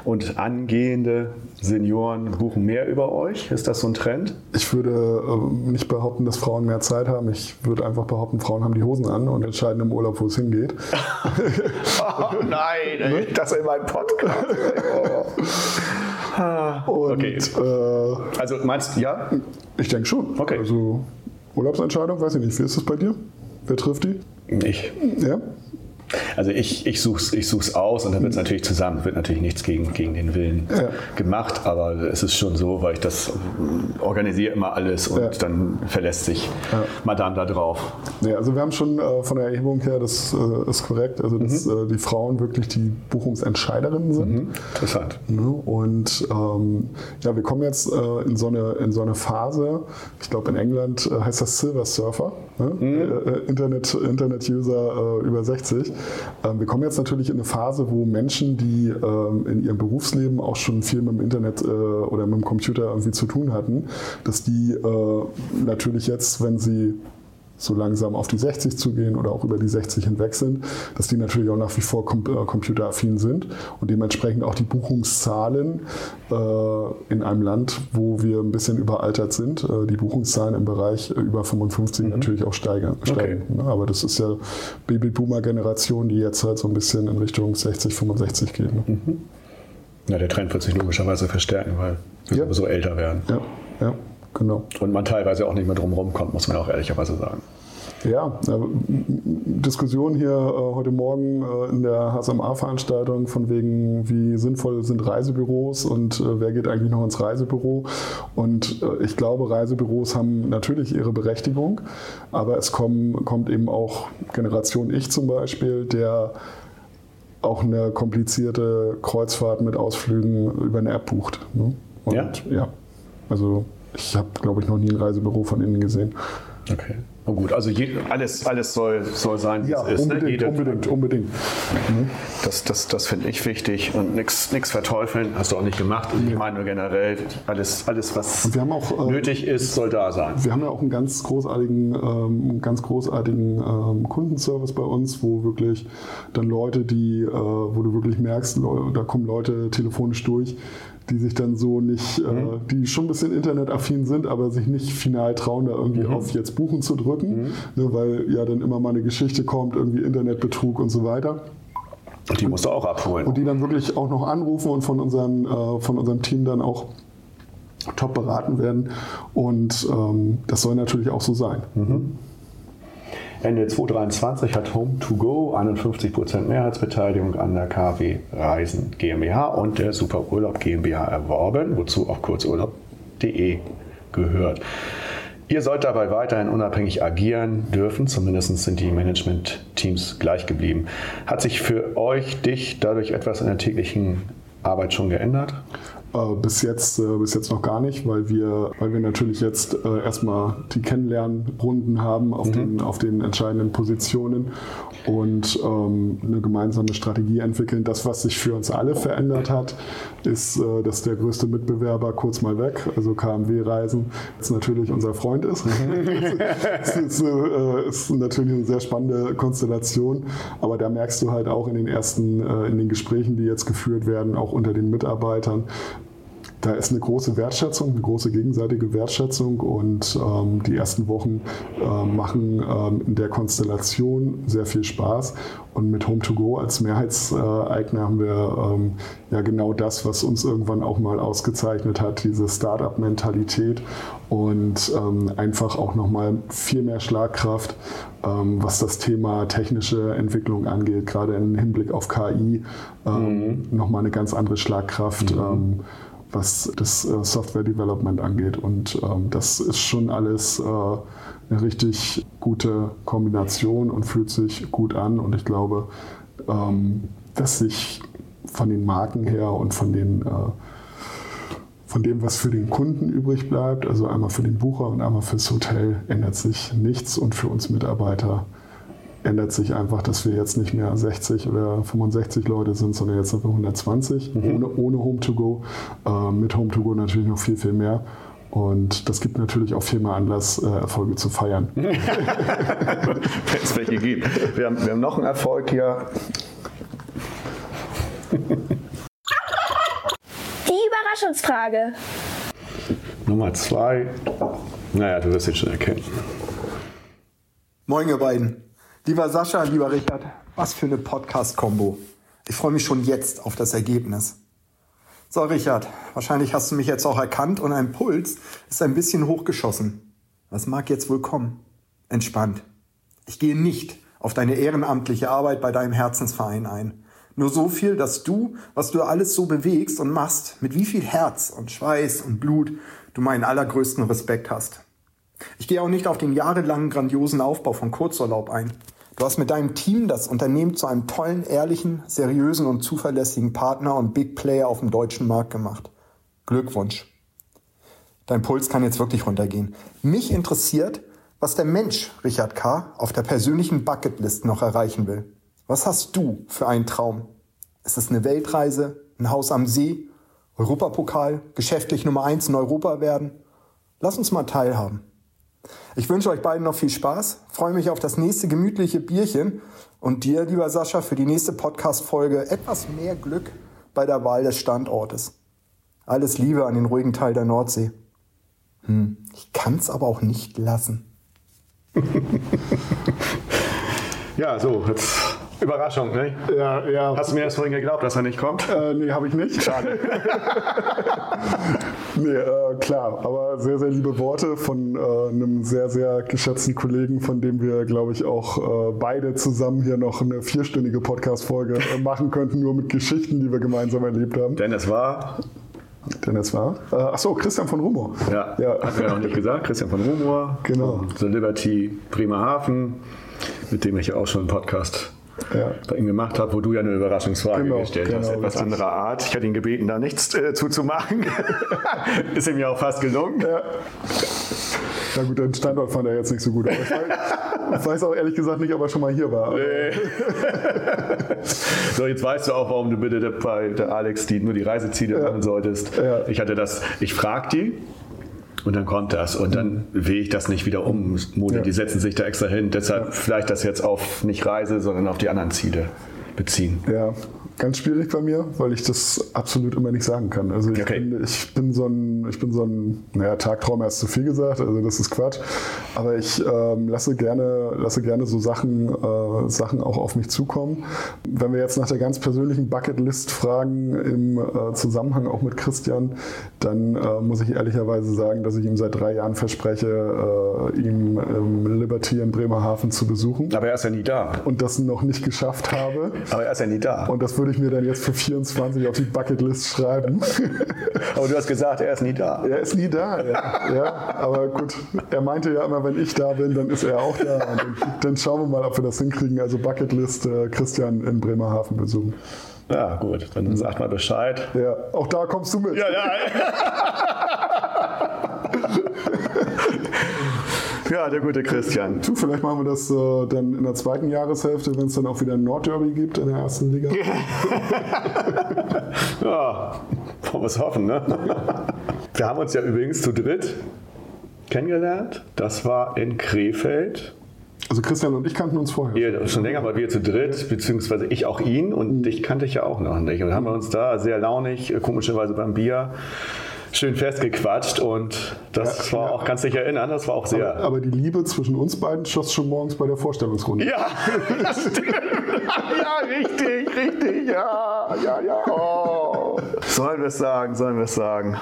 und angehende Senioren buchen mehr über euch. Ist das so ein Trend? Ich würde äh, nicht behaupten, dass Frauen mehr Zeit haben. Ich würde einfach behaupten, Frauen haben die Hosen an und entscheiden im Urlaub, wo es hingeht. Oh nein, ey, das in meinem Podcast. Und Okay. Äh, also meinst du, ja? Ich denke schon. Okay. Also Urlaubsentscheidung, weiß ich nicht. Wie ist das bei dir? Wer trifft die? Ich. Ja? Also ich, ich suche es ich such's aus und dann wird es natürlich zusammen. Wird natürlich nichts gegen, gegen den Willen Ja. gemacht, aber es ist schon so, weil ich das organisiere immer alles und Ja. dann verlässt sich Madame da drauf. Nee, also wir haben schon äh, von der Erhebung her, das äh, ist korrekt, also dass äh, die Frauen wirklich die Buchungsentscheiderinnen sind. Interessant. Ne? Und ähm, ja, wir kommen jetzt äh, in, so eine, in so eine Phase, ich glaube in England äh, heißt das Silver Surfer, ne? äh, äh, Internet, Internet-User äh, über 60. Ähm, wir kommen jetzt natürlich in eine Phase, wo Menschen, die ähm, in ihrem Berufsleben auch schon viel mit dem Internet äh, oder mit dem Computer irgendwie zu tun hatten, dass die äh, natürlich jetzt, wenn sie so langsam auf die 60 zugehen oder auch über die 60 hinweg sind, dass die natürlich auch nach wie vor äh, computeraffin sind und dementsprechend auch die Buchungszahlen äh, in einem Land, wo wir ein bisschen überaltert sind, äh, die Buchungszahlen im Bereich über 55 natürlich auch steigern. steigen. Ne? Aber das ist ja Babyboomer-Generation, die jetzt halt so ein bisschen in Richtung 60, 65 geht. Ne? Ja, der Trend wird sich logischerweise verstärken, weil wir Ja. sowieso älter werden. Ja, ja, genau. Und man teilweise auch nicht mehr drum rumkommt, muss man auch ehrlicherweise sagen. Ja, äh, Diskussion hier äh, heute Morgen äh, in der HSMA-Veranstaltung von wegen, wie sinnvoll sind Reisebüros und äh, wer geht eigentlich noch ins Reisebüro. Und äh, ich glaube, Reisebüros haben natürlich ihre Berechtigung, aber es kommen, kommt eben auch Generation Ich zum Beispiel, der auch eine komplizierte Kreuzfahrt mit Ausflügen über eine App bucht. Ne? Und Ja? ja, also ich habe, glaube ich, noch nie ein Reisebüro von innen gesehen. Okay. Na gut, also je, alles, alles soll, soll sein, wie Ja, es ist. ne? unbedingt, Jede- unbedingt, unbedingt. Das, das, das finde ich wichtig und nichts verteufeln, hast du auch nicht gemacht. Ich meine nur generell, alles, alles was auch, äh, nötig ist, soll da sein. Wir haben ja auch einen ganz großartigen, ähm, ganz großartigen ähm, Kundenservice bei uns, wo wirklich dann Leute, die, äh, wo du wirklich merkst, da kommen Leute telefonisch durch, die sich dann so nicht, äh, die schon ein bisschen internetaffin sind, aber sich nicht final trauen, da irgendwie auf jetzt buchen zu drücken, ne, weil ja dann immer mal eine Geschichte kommt, irgendwie Internetbetrug und so weiter. Und die musst du auch abholen. Und die dann wirklich auch noch anrufen und von, unseren, äh, von unserem Team dann auch top beraten werden. Und ähm, das soll natürlich auch so sein. Ende 2023 hat Home2Go 51% Mehrheitsbeteiligung an der KW Reisen GmbH und der Super Urlaub GmbH erworben, wozu auch kurzurlaub.de gehört. Ihr sollt dabei weiterhin unabhängig agieren dürfen, zumindest sind die Management-Teams gleich geblieben. Hat sich für euch, dich dadurch etwas in der täglichen Arbeit schon geändert? Äh, bis, jetzt, äh, bis jetzt noch gar nicht, weil wir, weil wir natürlich jetzt äh, erstmal die Kennenlernrunden haben auf, den, auf den entscheidenden Positionen und ähm, eine gemeinsame Strategie entwickeln. Das, was sich für uns alle verändert hat, ist, äh, dass der größte Mitbewerber kurz mal weg, also KMW-Reisen, jetzt natürlich unser Freund ist. das ist, äh, ist natürlich eine sehr spannende Konstellation, aber da merkst du halt auch in den ersten, äh, in den Gesprächen, die jetzt geführt werden, auch unter den Mitarbeitern, da ist eine große Wertschätzung, eine große gegenseitige Wertschätzung und ähm, die ersten Wochen ähm, machen ähm, in der Konstellation sehr viel Spaß. Und mit Home2Go als Mehrheitseigner haben wir ähm, ja genau das, was uns irgendwann auch mal ausgezeichnet hat, diese Startup-Mentalität und ähm, einfach auch nochmal viel mehr Schlagkraft, ähm, was das Thema technische Entwicklung angeht, gerade im Hinblick auf KI, ähm, nochmal eine ganz andere Schlagkraft. Ähm, was das äh, Software Development angeht. Und ähm, das ist schon alles äh, eine richtig gute Kombination und fühlt sich gut an. Und ich glaube, ähm, dass sich von den Marken her und von den äh, von dem, was für den Kunden übrig bleibt, also einmal für den Bucher und einmal fürs Hotel, ändert sich nichts. Und für uns Mitarbeiter ändert sich einfach, dass wir jetzt nicht mehr 60 oder 65 Leute sind, sondern jetzt sind wir 120 ohne, ohne Home2Go. Äh, mit Home2Go natürlich noch viel, viel mehr. Und das gibt natürlich auch viel mehr Anlass, äh, Erfolge zu feiern. Wenn es welche gibt. Wir haben, wir haben noch einen Erfolg hier. Die Überraschungsfrage. Nummer zwei. Naja, du wirst ihn schon erkennen. Moin ihr beiden. Lieber Sascha, lieber Richard, was für eine Podcast-Kombo. Ich freue mich schon jetzt auf das Ergebnis. So, Richard, wahrscheinlich hast du mich jetzt auch erkannt und ein Puls ist ein bisschen hochgeschossen. Was mag jetzt wohl kommen? Entspannt. Ich gehe nicht auf deine ehrenamtliche Arbeit bei deinem Herzensverein ein. Nur so viel, dass du, was du alles so bewegst und machst, mit wie viel Herz und Schweiß und Blut du meinen allergrößten Respekt hast. Ich gehe auch nicht auf den jahrelangen grandiosen Aufbau von Kurzurlaub ein. Du hast mit deinem Team das Unternehmen zu einem tollen, ehrlichen, seriösen und zuverlässigen Partner und Big Player auf dem deutschen Markt gemacht. Glückwunsch. Dein Puls kann jetzt wirklich runtergehen. Mich interessiert, was der Mensch Richard K. auf der persönlichen Bucketlist noch erreichen will. Was hast du für einen Traum? Ist es eine Weltreise, ein Haus am See, Europapokal, geschäftlich Nummer eins in Europa werden? Lass uns mal teilhaben. Ich wünsche euch beiden noch viel Spaß, freue mich auf das nächste gemütliche Bierchen und dir, lieber Sascha, für die nächste Podcast-Folge etwas mehr Glück bei der Wahl des Standortes. Alles Liebe an den ruhigen Teil der Nordsee. Hm, ich kann es aber auch nicht lassen. ja, so, jetzt Überraschung, ne? Ja, ja. Hast du mir erst vorhin geglaubt, dass er nicht kommt? Äh, nee, habe ich nicht. Schade. nee, äh, klar, aber sehr, sehr liebe Worte von äh, einem sehr, sehr geschätzten Kollegen, von dem wir, glaube ich, auch äh, beide zusammen hier noch eine vierstündige Podcast-Folge äh, machen könnten, nur mit Geschichten, die wir gemeinsam erlebt haben. Denn es war denn es war? Äh, achso, Christian von Rumor. Ja, ja. hatten wir noch nicht gesagt. Christian von Rumor. Genau. The Liberty Bremerhaven, mit dem ich auch schon einen Podcast ja. bei ihm gemacht habe, wo du ja eine Überraschungsfrage genau, gestellt genau, hast. Etwas richtig. anderer Art. Ich hatte ihn gebeten, da nichts äh, zuzumachen. Ist ihm ja auch fast gelungen. Ja. Na gut, den Standort fand er jetzt nicht so gut. Ich weiß, ich weiß auch ehrlich gesagt nicht, ob er schon mal hier war. Nee. so, jetzt weißt du auch, warum du bitte bei der Alex die, nur die Reiseziele ja. machen solltest. Ja. Ich hatte das, ich frag die, und dann kommt das und dann wehe ich das nicht wieder um. Mode, ja. die setzen sich da extra hin. Deshalb ja. vielleicht das jetzt auf nicht Reise, sondern auf die anderen Ziele beziehen. Ja, ganz schwierig bei mir, weil ich das absolut immer nicht sagen kann. Also ich, okay. bin, ich bin so ein, ich bin so ein, naja, Tagtraum ist zu viel gesagt, also das ist Quatsch. Aber ich ähm, lasse gerne, lasse gerne so Sachen, äh, Sachen auch auf mich zukommen. Wenn wir jetzt nach der ganz persönlichen Bucketlist fragen im äh, Zusammenhang auch mit Christian, dann äh, muss ich ehrlicherweise sagen, dass ich ihm seit drei Jahren verspreche, äh, ihm im Liberty in Bremerhaven zu besuchen. Aber er ist ja nie da. Und das noch nicht geschafft habe. Aber er ist ja nie da. Und das würde würde ich mir dann jetzt für 24 auf die Bucketlist schreiben. Aber du hast gesagt, er ist nie da. Er ist nie da, ja. ja. Aber gut, er meinte ja immer, wenn ich da bin, dann ist er auch da. Und dann schauen wir mal, ob wir das hinkriegen. Also Bucketlist äh, Christian in Bremerhaven besuchen. Ja, gut, dann sag mal Bescheid. Ja, auch da kommst du mit. Ja, ja. Ja, der gute Christian. Du, vielleicht machen wir das äh, dann in der zweiten Jahreshälfte, wenn es dann auch wieder ein Nordderby gibt in der ersten Liga. ja, wollen wir es hoffen, ne? Wir haben uns ja übrigens zu dritt kennengelernt. Das war in Krefeld. Also Christian und ich kannten uns vorher. Ja, schon länger, aber wir zu dritt, beziehungsweise ich auch ihn und mhm. dich kannte ich ja auch noch nicht. Und haben wir uns da sehr launig, äh, komischerweise beim Bier, schön festgequatscht und das ja, war ja. auch, kannst dich erinnern, das war auch sehr. Aber, aber, die Liebe zwischen uns beiden schoss schon morgens bei der Vorstellungsrunde. Ja, stimmt. ja, richtig, richtig, ja, ja, ja. Oh. Sollen wir es sagen, sollen wir es sagen?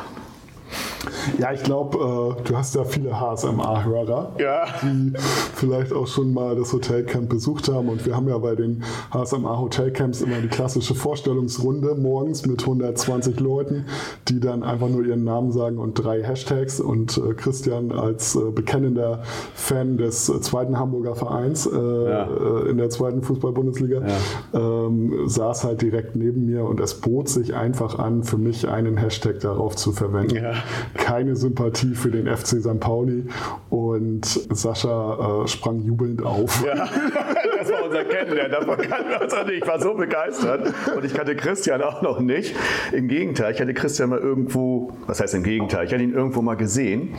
Ja, ich glaube, äh, du hast ja viele HSMA-Hörer, ja. die vielleicht auch schon mal das Hotelcamp besucht haben. Und wir haben ja bei den HSMA-Hotelcamps immer die klassische Vorstellungsrunde morgens mit 120 Leuten, die dann einfach nur ihren Namen sagen und drei Hashtags. Und äh, Christian als äh, bekennender Fan des äh, zweiten Hamburger Vereins äh, ja. Äh, in der zweiten Fußball-Bundesliga ja. ähm, saß halt direkt neben mir und es bot sich einfach an, für mich einen Hashtag darauf zu verwenden. Ja keine Sympathie für den FC St. Pauli und Sascha äh, sprang jubelnd auf. Ja, das war unser Kennenlernen, davon kannten wir uns auch nicht. Ich war so begeistert und ich kannte Christian auch noch nicht. Im Gegenteil, ich hatte Christian mal irgendwo, was heißt im Gegenteil, ich hatte ihn irgendwo mal gesehen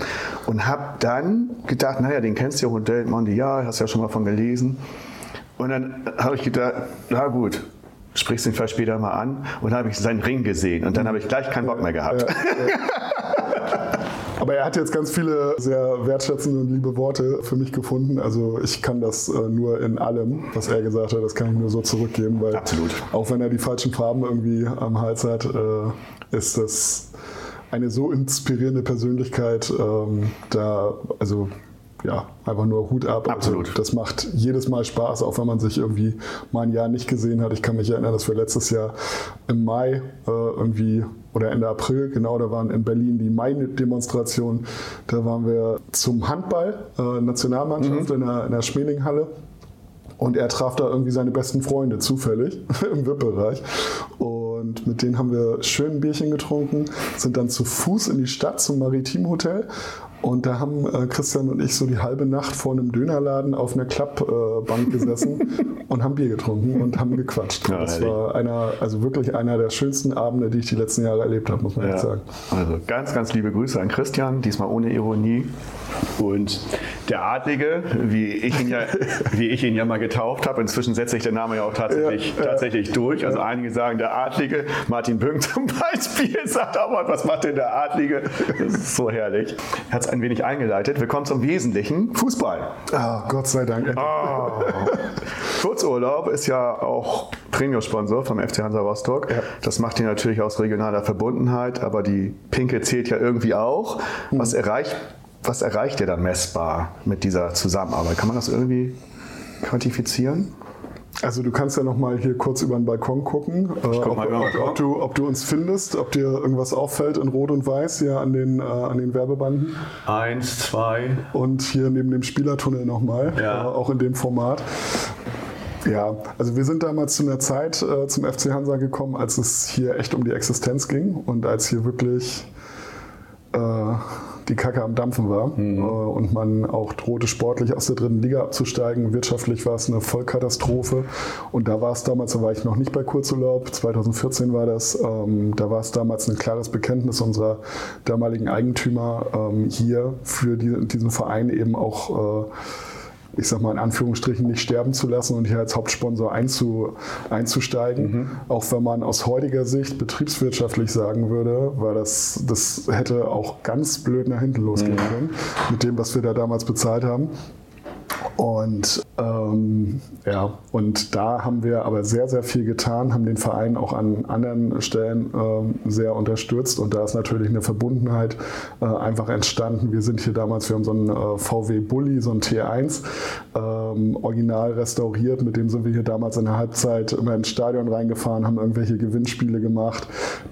und habe dann gedacht, naja, den kennst du ja, Hotel Mondial, hast ja schon mal von gelesen. Und dann habe ich gedacht, na gut, sprichst ihn vielleicht später mal an. Und dann habe ich seinen Ring gesehen und dann habe ich gleich keinen Bock mehr gehabt. Ja, ja. Aber er hat jetzt ganz viele sehr wertschätzende und liebe Worte für mich gefunden. Also ich kann das äh, nur in allem, was er gesagt hat, das kann ich nur so zurückgeben, weil Absolut. auch wenn er die falschen Farben irgendwie am Hals hat, äh, ist das eine so inspirierende Persönlichkeit. Ähm, da, also ja, einfach nur Hut ab. Absolut. Also, das macht jedes Mal Spaß, auch wenn man sich irgendwie mal ein Jahr nicht gesehen hat. Ich kann mich erinnern, dass wir letztes Jahr im Mai äh, irgendwie oder Ende April, genau, da waren in Berlin die Mai-Demonstrationen. Da waren wir zum Handball, äh, Nationalmannschaft in der, in der Schmelinghalle. Und er traf da irgendwie seine besten Freunde zufällig im VIP-Bereich. Und mit denen haben wir schön ein Bierchen getrunken, sind dann zu Fuß in die Stadt zum Maritimhotel. Und da haben äh, Christian und ich so die halbe Nacht vor einem Dönerladen auf einer Klappbank gesessen und haben Bier getrunken und haben gequatscht. Ja, das war einer, also wirklich einer der schönsten Abende, die ich die letzten Jahre erlebt habe, muss man echt sagen. Also ganz, ganz liebe Grüße an Christian, diesmal ohne Ironie. Und der Adlige, wie ich ihn ja, wie ich ihn ja mal getauft habe, inzwischen setzt sich der Name ja auch tatsächlich, Ja, ja. tatsächlich durch. Also einige sagen der Adlige, Martin Böhm zum Beispiel sagt aber, was macht denn der Adlige? Das ist so herrlich. Er ein wenig eingeleitet. Wir kommen zum Wesentlichen. Fußball. Ah, Gott sei Dank. Oh. Kurzurlaub ist ja auch Premium-Sponsor vom FC Hansa Rostock. Das macht ihn natürlich aus regionaler Verbundenheit, aber die Pinke zählt ja irgendwie auch. Was, erreicht, was erreicht ihr da messbar mit dieser Zusammenarbeit? Kann man das irgendwie quantifizieren? Also du kannst ja noch mal hier kurz über den Balkon gucken, äh, ob, ob, ob, du, ob du uns findest, ob dir irgendwas auffällt in Rot und Weiß hier an den, äh, an den Werbebanden. Eins, zwei. Und hier neben dem Spielertunnel nochmal, Ja. äh, auch in dem Format. Ja, also wir sind damals zu einer Zeit äh, zum FC Hansa gekommen, als es hier echt um die Existenz ging und als hier wirklich äh, die Kacke am Dampfen war. Äh, und man auch drohte, sportlich aus der dritten Liga abzusteigen. Wirtschaftlich war es eine Vollkatastrophe. Und da war es damals, da war ich noch nicht bei Kurzurlaub, 2014 war das, ähm, da war es damals ein klares Bekenntnis unserer damaligen Eigentümer ähm, hier für die, diesen Verein eben auch äh, ich sag mal in Anführungsstrichen, nicht sterben zu lassen und hier als Hauptsponsor einzu, einzusteigen. Auch wenn man aus heutiger Sicht betriebswirtschaftlich sagen würde, weil das, das hätte auch ganz blöd nach hinten losgehen können mit dem, was wir da damals bezahlt haben. Und ähm, ja, und da haben wir aber sehr, sehr viel getan, haben den Verein auch an anderen Stellen ähm, sehr unterstützt und da ist natürlich eine Verbundenheit äh, einfach entstanden. Wir sind hier damals, wir haben so einen äh, VW Bulli, so einen T1, ähm, original restauriert, mit dem sind wir hier damals in der Halbzeit immer ins Stadion reingefahren, haben irgendwelche Gewinnspiele gemacht,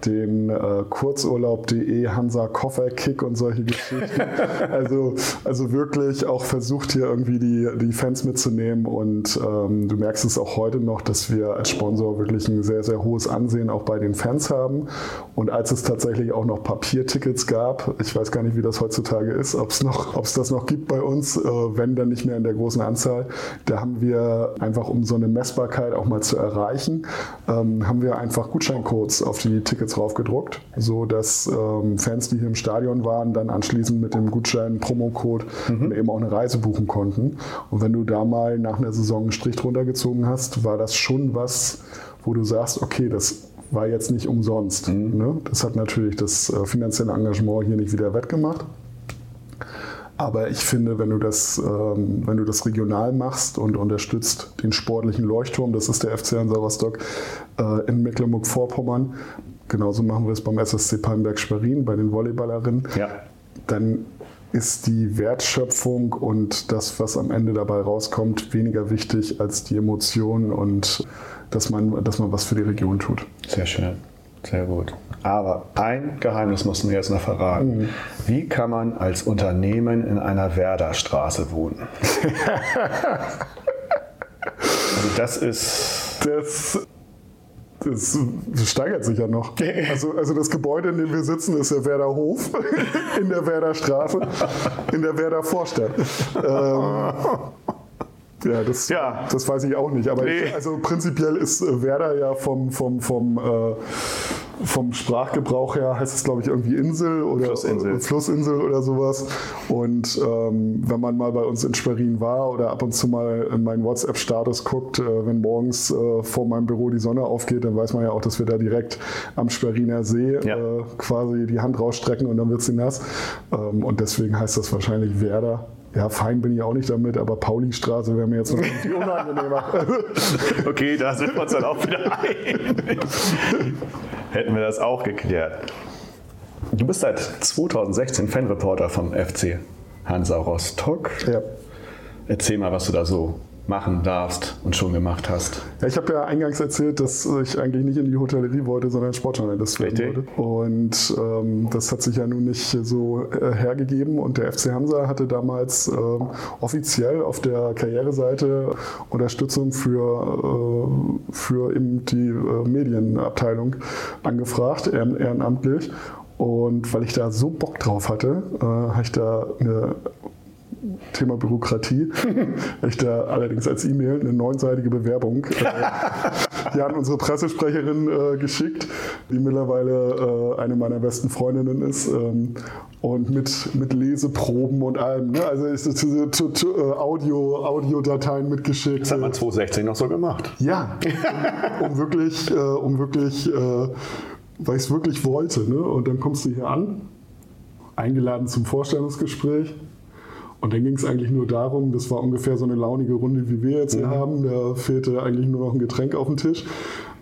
den äh, Kurzurlaub.de Hansa Kofferkick und solche Geschichten. also, also wirklich auch versucht hier irgendwie die, die Fans mitzunehmen und ähm, du merkst es auch heute noch, dass wir als Sponsor wirklich ein sehr, sehr hohes Ansehen auch bei den Fans haben. Und als es tatsächlich auch noch Papiertickets gab, ich weiß gar nicht, wie das heutzutage ist, ob es noch, das noch gibt bei uns, äh, wenn dann nicht mehr in der großen Anzahl, da haben wir einfach, um so eine Messbarkeit auch mal zu erreichen, ähm, haben wir einfach Gutscheincodes auf die Tickets raufgedruckt, so dass ähm, Fans, die hier im Stadion waren, dann anschließend mit dem Gutschein Promocode dann eben auch eine Reise buchen konnten. Und wenn du da mal nach einer Saison einen Strich drunter gezogen hast, war das schon was, wo du sagst, okay, das war jetzt nicht umsonst. Ne? Das hat natürlich das äh, finanzielle Engagement hier nicht wieder wettgemacht. Aber ich finde, wenn du das, ähm, wenn du das regional machst und unterstützt den sportlichen Leuchtturm, das ist der FC Hansa Rostock äh, in Mecklenburg-Vorpommern, genauso machen wir es beim SSC Palmberg-Schwerin, bei den Volleyballerinnen, Ja. dann ist die Wertschöpfung und das, was am Ende dabei rauskommt, weniger wichtig als die Emotionen und dass man, dass man was für die Region tut. Sehr schön. Sehr gut. Aber ein Geheimnis musst du mir jetzt noch verraten. Wie kann man als Unternehmen in einer Werderstraße wohnen? also das ist Das, das, das steigert sich ja noch. Also, also das Gebäude, in dem wir sitzen, ist der Werder Hof in der Werder Straße, in der Werder Vorstadt. Ähm, ja, das, Ja. das weiß ich auch nicht. Aber Nee. ich, also prinzipiell ist äh, Werder ja vom, vom, vom, äh, vom Sprachgebrauch her heißt es, glaube ich, irgendwie Insel oder Flussinsel. Flussinsel oder sowas. Und ähm, wenn man mal bei uns in Schwerin war oder ab und zu mal in meinen WhatsApp-Status guckt, äh, wenn morgens äh, vor meinem Büro die Sonne aufgeht, dann weiß man ja auch, dass wir da direkt am Schweriner See Ja. äh, quasi die Hand rausstrecken und dann wird sie nass. Ähm, und deswegen heißt das wahrscheinlich Werder. Ja, fein bin ich auch nicht damit, aber Paulistraße wäre mir jetzt noch irgendwie unangenehmer. Okay, da sind wir uns dann auch wieder einig. Hätten wir das auch geklärt. Du bist seit 2016 Fanreporter vom FC Hansa Rostock. ja. Erzähl mal, was du da so machen darfst und schon gemacht hast. Ja, ich habe ja eingangs erzählt, dass ich eigentlich nicht in die Hotellerie wollte, sondern Sportjournalist werden Richtig. wollte. Und ähm, das hat sich ja nun nicht so äh, hergegeben. Und der FC Hansa hatte damals ähm, offiziell auf der Karriereseite Unterstützung für, äh, für eben die äh, Medienabteilung angefragt, ehren- ehrenamtlich. Und weil ich da so Bock drauf hatte, äh, habe ich da eine Thema Bürokratie. Ich da allerdings als E-Mail eine neunseitige Bewerbung äh, an unsere Pressesprecherin äh, geschickt, die mittlerweile äh, eine meiner besten Freundinnen ist. Ähm, und mit, mit Leseproben und allem. Ne? Also ist es diese äh, Audio, Audiodateien mitgeschickt. Das hat man 2016 noch so gemacht. Ja, um, um wirklich, äh, um wirklich, äh, weil ich es wirklich wollte. Ne? Und dann kommst du hier an, eingeladen zum Vorstellungsgespräch. Und dann ging es eigentlich nur darum, das war ungefähr so eine launige Runde, wie wir jetzt hier haben. Da fehlte eigentlich nur noch ein Getränk auf dem Tisch.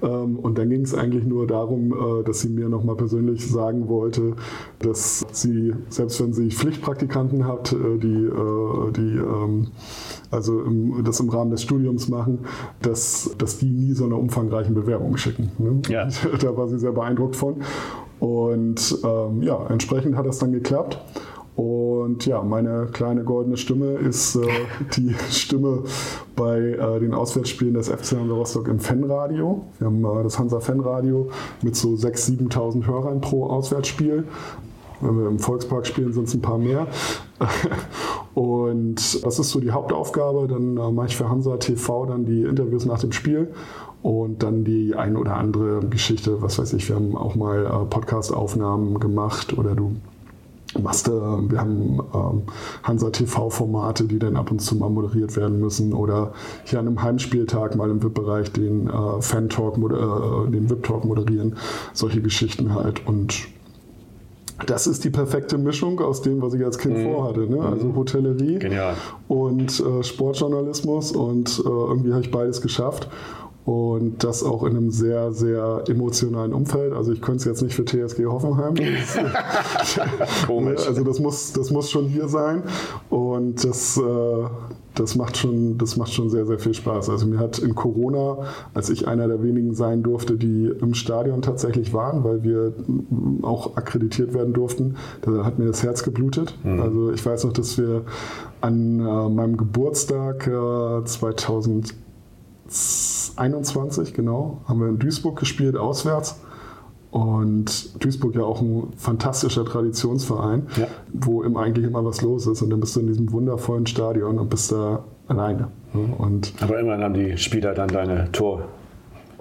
Ähm, Und dann ging es eigentlich nur darum, äh, dass sie mir nochmal persönlich sagen wollte, dass sie, selbst wenn sie Pflichtpraktikanten hat, äh, die, äh, die ähm, also im, das im Rahmen des Studiums machen, dass, dass die nie so eine umfangreichen Bewerbung schicken. Ne? Ja. Da war sie sehr beeindruckt von. Und ähm, ja, entsprechend hat das dann geklappt. Und ja, meine kleine goldene Stimme ist äh, die Stimme bei äh, den Auswärtsspielen des FC Hansa Rostock im Fanradio. Wir haben äh, das Hansa Fanradio mit so 6.000, 7.000 Hörern pro Auswärtsspiel. Wenn wir im Volkspark spielen, sind es ein paar mehr. Und das ist so die Hauptaufgabe. Dann äh, mache ich für Hansa TV dann die Interviews nach dem Spiel und dann die ein oder andere Geschichte, was weiß ich, wir haben auch mal äh, Podcast-Aufnahmen gemacht oder du machst, äh, wir haben ähm, Hansa TV-Formate, die dann ab und zu mal moderiert werden müssen oder hier an einem Heimspieltag mal im VIP-Bereich den äh, Fan-Talk, äh, den VIP-Talk moderieren, solche Geschichten halt und das ist die perfekte Mischung aus dem, was ich als Kind vorhatte. Ne? Also Hotellerie Genial. und äh, Sportjournalismus und äh, irgendwie habe ich beides geschafft. Und das auch in einem sehr, sehr emotionalen Umfeld. Also ich könnte es jetzt nicht für TSG Hoffenheim. Komisch. Also das muss, das muss schon hier sein. Und das, äh, das, macht schon, das macht schon sehr, sehr viel Spaß. Also mir hat in Corona, als ich einer der wenigen sein durfte, die im Stadion tatsächlich waren, weil wir auch akkreditiert werden durften, da hat mir das Herz geblutet. Also ich weiß noch, dass wir an äh, meinem Geburtstag äh, 2000 21, genau, haben wir in Duisburg gespielt, auswärts. Und Duisburg ja auch ein fantastischer Traditionsverein, Ja. wo immer eigentlich immer was los ist. Und dann bist du in diesem wundervollen Stadion und bist da alleine. ne? Und Aber immerhin haben die Spieler dann deine Tor.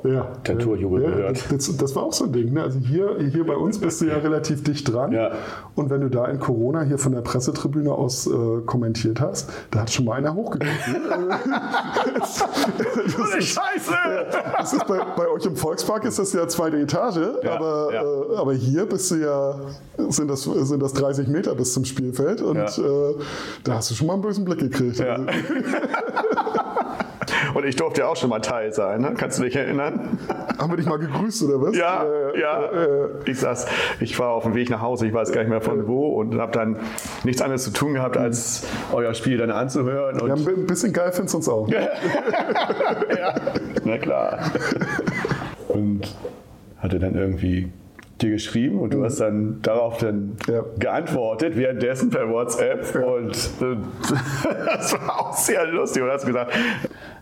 Ja, Der Torjubel ja, gehört. Das, das war auch so ein Ding. Ne? Also hier, hier bei uns bist du ja relativ dicht dran. Ja. Und wenn du da in Corona hier von der Pressetribüne aus äh, kommentiert hast, da hat schon mal einer hochgeguckt. Ne? das, ist, Scheiße! das ist bei, bei euch im Volkspark ist das ja zweite Etage, Ja, aber. Äh, aber hier bist du ja, sind das, sind das 30 Meter bis zum Spielfeld und äh, da hast du schon mal einen bösen Blick gekriegt. Ja. Also, Und ich durfte ja auch schon mal Teil sein, ne? kannst du dich erinnern? haben wir dich mal gegrüßt oder was? Ja, Äh, ja. äh, Ich saß, ich war auf dem Weg nach Hause, ich weiß gar nicht mehr von wo und habe dann nichts anderes zu tun gehabt, als euer Spiel dann anzuhören. Und ja, ein bisschen geil findest du uns auch. ja, na klar. Und hatte dann irgendwie dir geschrieben und du hast dann darauf dann Ja. geantwortet, währenddessen per WhatsApp und äh, das war auch sehr lustig und hast gesagt,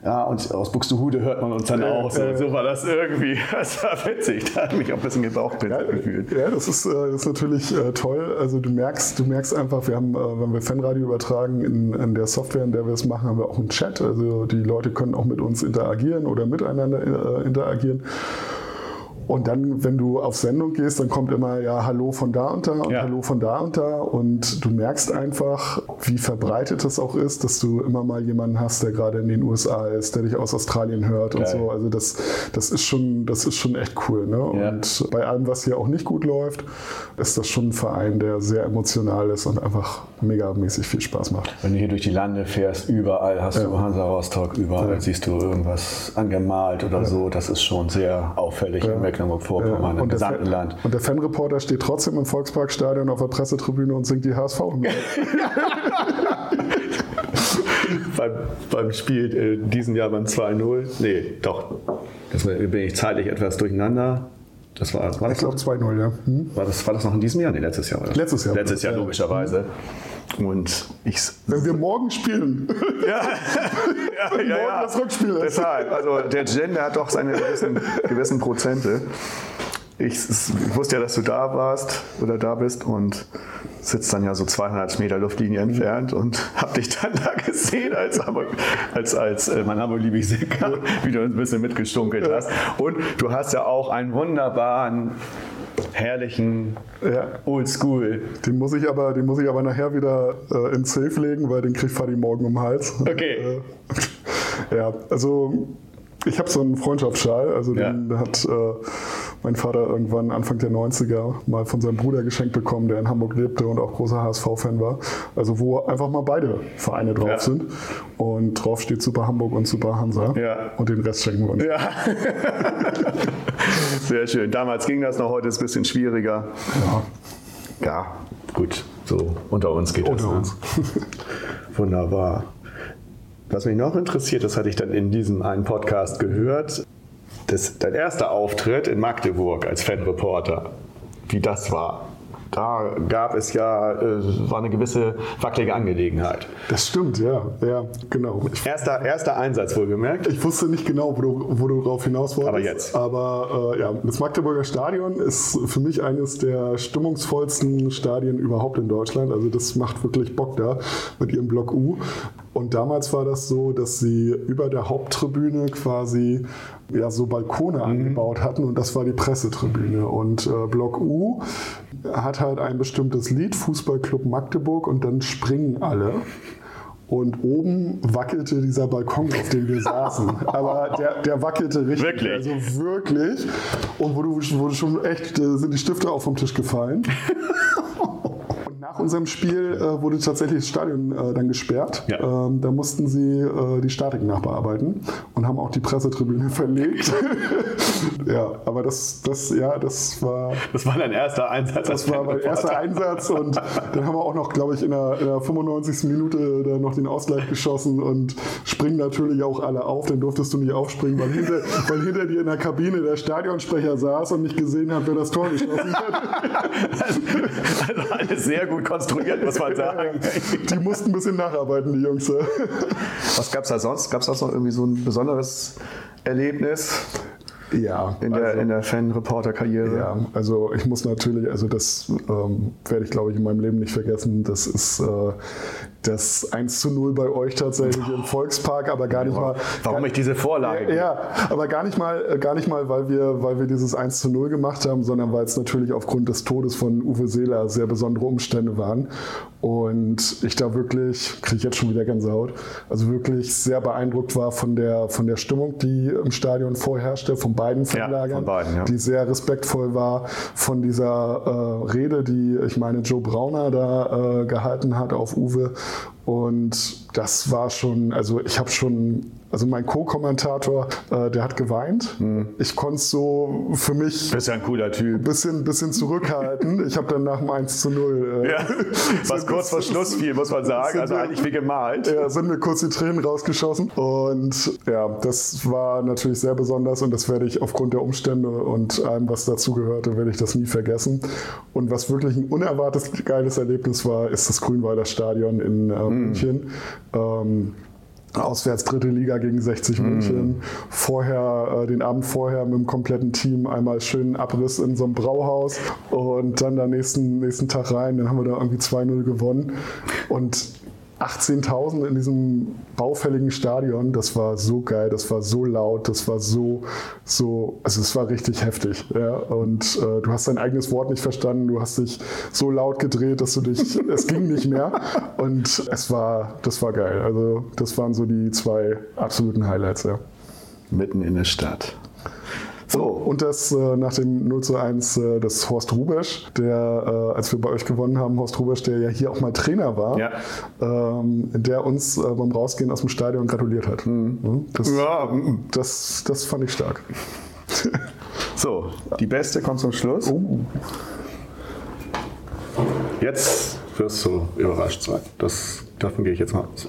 ja und aus Buxtehude hört man uns dann Ja, auch so, ja, so war das irgendwie, das war witzig, da habe ich mich auch ein bisschen gebauchpinselt gefühlt. Ja, das ist, äh, das ist natürlich äh, toll. Also du merkst, du merkst einfach, wir haben, wenn wir Fanradio übertragen, in, in der Software, in der wir es machen, haben wir auch einen Chat. Also die Leute können auch mit uns interagieren oder miteinander interagieren. Und dann, wenn du auf Sendung gehst, dann kommt immer ja Hallo von da und da und Ja. Hallo von da und da. Und du merkst einfach, wie verbreitet es auch ist, dass du immer mal jemanden hast, der gerade in den USA ist, der dich aus Australien hört und Geil. so. Also das, das ist schon, das ist schon echt cool. Ne? Ja. Und bei allem, was hier auch nicht gut läuft, ist das schon ein Verein, der sehr emotional ist und einfach megamäßig viel Spaß macht. Wenn du hier durch die Lande fährst, überall hast du Hansa Rostock, überall siehst du irgendwas angemalt oder so. Das ist schon sehr auffällig in Mecklenburg-Vorpommern, im und, der gesamten Fan, Land. und der Fanreporter steht trotzdem im Volksparkstadion auf der Pressetribüne und singt die HSV. beim, beim Spiel äh, diesen Jahr beim 2-0, nee, doch, das war- bin ich zeitlich etwas durcheinander. Das war, war, ich das glaube noch, 2-0, ja. Hm? war, das, war das noch in diesem Jahr? Nee, letztes Jahr. Oder? Letztes Jahr. Letztes Jahr, Ja. logischerweise. Und ich Wenn wir morgen spielen, Ja, ja, ja, morgen das Rückspiel ist. Deshalb, also der Gender hat doch seine gewissen, gewissen Prozente. Ich, ich wusste ja, dass du da warst oder da bist und sitzt dann ja so 200 Meter Luftlinie entfernt und hab dich dann da gesehen als, als, als äh, mein Hamburg liebe ich Sicker, wie du ein bisschen mitgestunkelt hast. Und du hast ja auch einen wunderbaren, herrlichen Ja. Oldschool. den muss ich aber, den muss ich aber nachher wieder äh, ins Safe legen, weil den kriegt Fadi morgen um den Hals. Okay. Äh, ja, also ich habe so einen Freundschaftsschal, also Ja. den hat äh, mein Vater irgendwann Anfang der 90er mal von seinem Bruder geschenkt bekommen, der in Hamburg lebte und auch großer HSV-Fan war. Also wo einfach mal beide Vereine drauf Ja. sind. Und drauf steht Super Hamburg und Super Hansa. Ja. Und den Rest schenken wir uns. Ja. Sehr schön. Damals ging das noch, heute ist es ein bisschen schwieriger. Ja. Ja, gut, so unter uns geht das. Unter ne? uns. Wunderbar. Was mich noch interessiert, das hatte ich dann in diesem einen Podcast gehört, das, dein erster Auftritt in Magdeburg als Fanreporter, wie das war. Da gab es ja, äh, war eine gewisse wackelige Angelegenheit. Das stimmt, ja. Ja, genau. Ich Erster, erster Einsatz wohlgemerkt. Ich wusste nicht genau, wo du, wo du darauf hinaus wolltest. Aber jetzt. Aber äh, ja, das Magdeburger Stadion ist für mich eines der stimmungsvollsten Stadien überhaupt in Deutschland. Also das macht wirklich Bock da mit ihrem Block U. Und damals war das so, dass sie über der Haupttribüne quasi ja, so Balkone angebaut hatten und das war die Pressetribüne. Und äh, Block U hat halt ein bestimmtes Lied, Fußballclub Magdeburg, und dann springen alle. Und oben wackelte dieser Balkon, auf dem wir saßen. Aber der, der wackelte richtig. Wirklich? Also wirklich. Und wo du, wo du schon echt, äh, sind die Stifte auch vom Tisch gefallen. Nach unserem Spiel äh, wurde tatsächlich das Stadion äh, dann gesperrt. Ja. Ähm, da mussten sie äh, die Statik nachbearbeiten und haben auch die Pressetribüne verlegt. ja, aber das, das, ja, das war, Das war dein erster Einsatz das war mein erster. Einsatz und dann haben wir auch noch, glaube ich, in der, in der 95. Minute da noch den Ausgleich geschossen und springen natürlich auch alle auf. Dann durftest du nicht aufspringen, weil hinter, weil hinter dir in der Kabine der Stadionsprecher saß und nicht gesehen hat, wer das Tor geschossen hat. Also alles sehr gut konstruiert, muss man sagen. Die mussten ein bisschen nacharbeiten, die Jungs. Was gab es da sonst? Gab es da noch irgendwie so ein besonderes Erlebnis Ja, in der, in der Fan-Reporter-Karriere? Ja, also ich muss natürlich, also das ähm, werde ich glaube ich in meinem Leben nicht vergessen. Das ist äh, das 1 zu 0 bei euch tatsächlich im Volkspark, aber gar nicht mal. Warum gar, ich diese Vorlage ja, ja, aber gar nicht mal, äh, gar nicht mal, weil wir, weil wir dieses 1 zu 0 gemacht haben, sondern weil es natürlich aufgrund des Todes von Uwe Seeler sehr besondere Umstände waren. Und ich da wirklich, kriege ich jetzt schon wieder Gänsehaut, also wirklich sehr beeindruckt war von der, von der Stimmung, die im Stadion vorherrschte, von beiden Ja, Fanlagern, von beiden, ja. die sehr respektvoll war, von dieser äh, Rede, die ich meine Joe Brauner da äh, gehalten hat auf Uwe. Und das war schon, also ich habe schon, also mein Co-Kommentator, äh, der hat geweint. Ich konnte es so für mich bist ja ein cooler Typ. ein bisschen, bisschen zurückhalten. Ich habe dann nach dem 1 zu 0 äh, Ja, was kurz vor Schluss fiel, muss man sagen. Also eigentlich wie gemalt. ja, sind mir kurz die Tränen rausgeschossen. Und ja, das war natürlich sehr besonders und das werde ich aufgrund der Umstände und allem, was dazugehörte, werde ich das nie vergessen. Und was wirklich ein unerwartetes geiles Erlebnis war, ist das Grünwalder Stadion in äh, München. Ähm, Auswärts dritte Liga gegen 60 München. Vorher, äh, den Abend vorher mit dem kompletten Team einmal schönen Abriss in so einem Brauhaus und dann am nächsten, nächsten Tag rein. Dann haben wir da irgendwie 2-0 gewonnen. Und 18.000 in diesem baufälligen Stadion, das war so geil, das war so laut, das war so, so, also es war richtig heftig. Ja? Und äh, du hast dein eigenes Wort nicht verstanden, du hast dich so laut gedreht, dass du dich, es ging nicht mehr. Und es war, das war geil. Also das waren so die zwei absoluten Highlights, ja. Mitten in der Stadt. So. Und das äh, nach dem 0 zu 1 äh, des Horst Rubesch, der, äh, als wir bei euch gewonnen haben, Horst Rubesch, der ja hier auch mal Trainer war, Ja. ähm, der uns äh, beim Rausgehen aus dem Stadion gratuliert hat. Mhm. Das, Ja, mm. das, das fand ich stark. So, die beste kommt zum Schluss. Oh. Jetzt wirst du überrascht sein. Das, davon gehe ich jetzt mal aus.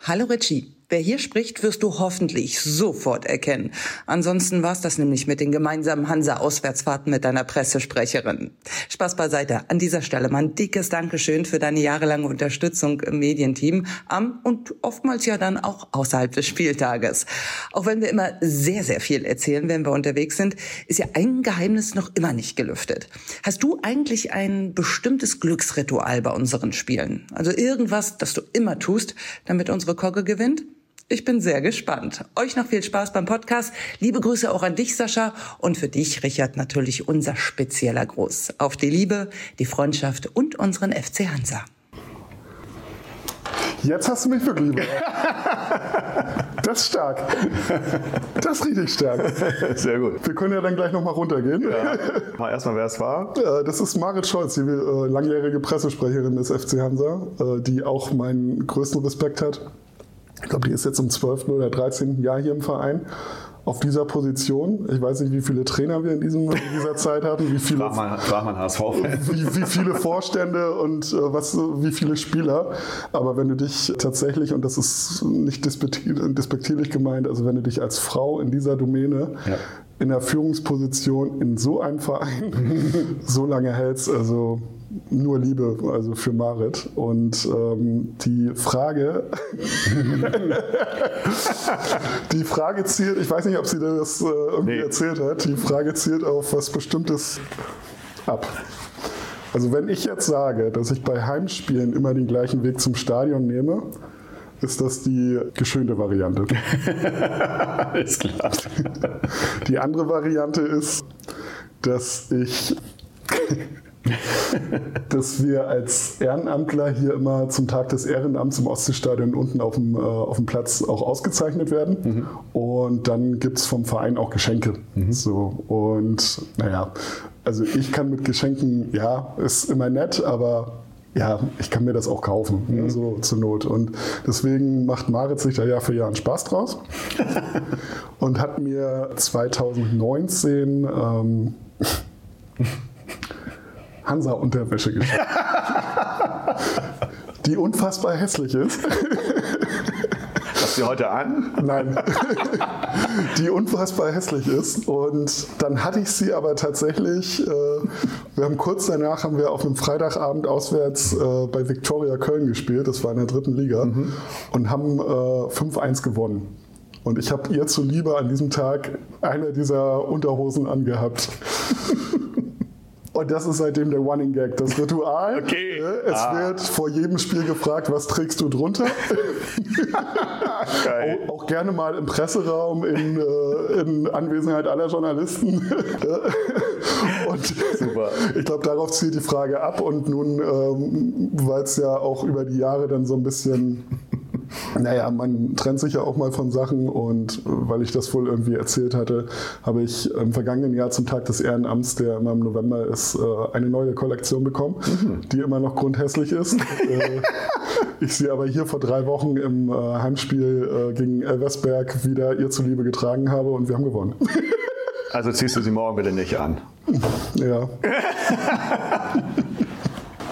Hallo Richie. Wer hier spricht, wirst du hoffentlich sofort erkennen. Ansonsten war's das nämlich mit den gemeinsamen Hansa-Auswärtsfahrten mit deiner Pressesprecherin. Spaß beiseite. An dieser Stelle mal ein dickes Dankeschön für deine jahrelange Unterstützung im Medienteam am und oftmals ja dann auch außerhalb des Spieltages. Auch wenn wir immer sehr, sehr viel erzählen, wenn wir unterwegs sind, ist ja ein Geheimnis noch immer nicht gelüftet. Hast du eigentlich ein bestimmtes Glücksritual bei unseren Spielen? Also irgendwas, das du immer tust, damit unsere Kogge gewinnt? Ich bin sehr gespannt. Euch noch viel Spaß beim Podcast. Liebe Grüße auch an dich, Sascha. Und für dich, Richard, natürlich unser spezieller Gruß. Auf die Liebe, die Freundschaft und unseren FC Hansa. Jetzt hast du mich wirklich überrascht. Das ist stark. Das ist richtig stark. Sehr gut. Wir können ja dann gleich nochmal runtergehen. Mal erstmal, wer es war. Das ist Marit Scholz, die äh, langjährige Pressesprecherin des FC Hansa, äh, die auch meinen größten Respekt hat. Ich glaube, die ist jetzt im 12. oder 13. Jahr hier im Verein. Auf dieser Position. Ich weiß nicht, wie viele Trainer wir in, diesem, in dieser Zeit hatten, wie viele, wie, wie viele Vorstände und äh, was, wie viele Spieler. Aber wenn du dich tatsächlich, und das ist nicht despektier- despektierlich gemeint, also wenn du dich als Frau in dieser Domäne Ja. in der Führungsposition in so einem Verein so lange hältst, also nur Liebe, also für Marit. Und ähm, die Frage, die Frage zielt, ich weiß nicht, ob sie dir das äh, irgendwie Nee. erzählt hat, die Frage zielt auf was Bestimmtes ab. Also wenn ich jetzt sage, dass ich bei Heimspielen immer den gleichen Weg zum Stadion nehme, ist das die geschönte Variante. Alles klar. Die andere Variante ist, dass ich, dass wir als Ehrenamtler hier immer zum Tag des Ehrenamts im Ostseestadion unten auf dem, äh, auf dem Platz auch ausgezeichnet werden. Und dann gibt es vom Verein auch Geschenke. So, und naja, also ich kann mit Geschenken, ja, ist immer nett, aber ja, ich kann mir das auch kaufen, ne, so zur Not. Und deswegen macht Marit sich da Jahr für Jahr einen Spaß draus und hat mir 2019 ähm, Hansa-Unterwäsche geschenkt. die unfassbar hässlich ist. Hast du heute an? Nein. die unfassbar hässlich ist. Und dann hatte ich sie aber tatsächlich, äh, wir haben kurz danach haben wir auf einem Freitagabend auswärts äh, bei Viktoria Köln gespielt, das war in der dritten Liga, und haben äh, 5-1 gewonnen. Und ich habe ihr zuliebe an diesem Tag eine dieser Unterhosen angehabt. Und das ist seitdem der Running Gag, das Ritual. Okay. Äh, Es Ah. wird vor jedem Spiel gefragt, was trägst du drunter? Geil. Auch, auch gerne mal im Presseraum in, äh, in Anwesenheit aller Journalisten. und Super. ich glaube, darauf zielt die Frage ab. Und nun, ähm, weil es ja auch über die Jahre dann so ein bisschen, naja, man trennt sich ja auch mal von Sachen. Und äh, weil ich das wohl irgendwie erzählt hatte, habe ich im vergangenen Jahr zum Tag des Ehrenamts, der immer im November ist, äh, eine neue Kollektion bekommen, die immer noch grundhässlich ist. äh, ich sie aber hier vor drei Wochen im Heimspiel gegen Elversberg wieder ihr zuliebe getragen habe und wir haben gewonnen. Also ziehst du sie morgen bitte nicht an. ja.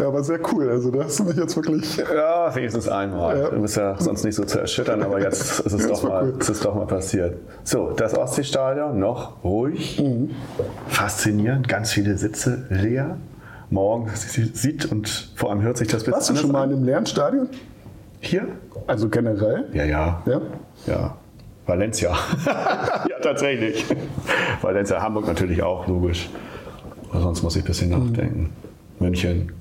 ja, aber sehr cool. Also da hast du mich jetzt wirklich. Ja, wenigstens einmal. Ja. Du bist ja sonst nicht so zu erschüttern, aber jetzt ist es, Ja, doch, mal, cool. ist es doch mal passiert. So, das Ostseestadion noch ruhig, Mhm. faszinierend, ganz viele Sitze leer. Morgen sie- sieht und vor allem hört sich das bisschen Warst du schon mal an. in einem leeren Stadion? Hier? Also generell? Ja, ja. Ja. Ja. Valencia. ja, tatsächlich. Valencia, Hamburg natürlich auch, logisch. Aber sonst muss ich ein bisschen nachdenken. München.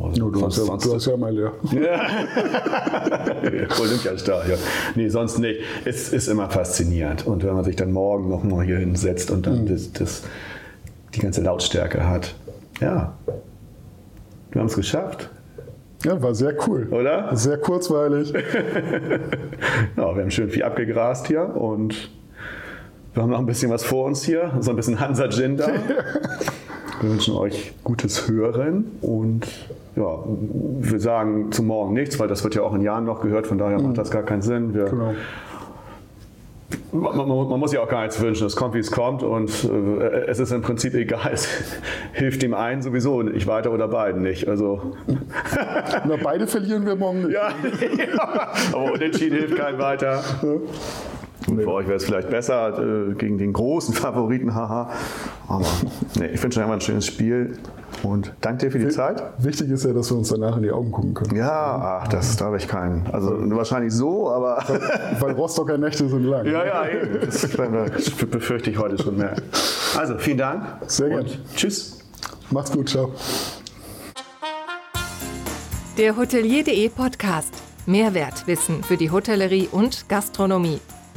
Also du, hast ja, du hast ja mal leer. Olympiastadion. Nee, sonst nicht. Es ist immer faszinierend. Und wenn man sich dann morgen noch mal hier hinsetzt und dann mhm. das, das, die ganze Lautstärke hat. Ja, wir haben es geschafft. Ja, war sehr cool. Oder? Sehr kurzweilig. ja, wir haben schön viel abgegrast hier und wir haben noch ein bisschen was vor uns hier. So ein bisschen Hansa Gin da. Wir wünschen euch gutes Hören und ja, wir sagen zum Morgen nichts, weil das wird ja auch in Jahren noch gehört, von daher macht mhm. das gar keinen Sinn. Wir, genau. Man, man, man, muss ja auch gar nichts wünschen. Es kommt, wie es kommt und äh, es ist im Prinzip egal. Es hilft dem einen sowieso nicht weiter oder beiden nicht. Also Na, beide verlieren wir morgen nicht. Ja, aber unentschieden hilft keinem weiter. Nee. Für euch wäre es vielleicht besser äh, gegen den großen Favoriten, haha. Aber nee, ich wünsche euch immer ein schönes Spiel und danke dir für die w Zeit. Wichtig ist ja, dass wir uns danach in die Augen gucken können. Ja, ach, das, da habe ich keinen. Also wahrscheinlich so, aber. Weil, weil Rostocker Nächte sind lang. Ja, ja, eben. Das befürchte ich heute schon mehr. Also, vielen Dank. Sehr gerne. Tschüss. Macht's gut, ciao. Der Hotelier.de Podcast. Mehrwertwissen für die Hotellerie und Gastronomie.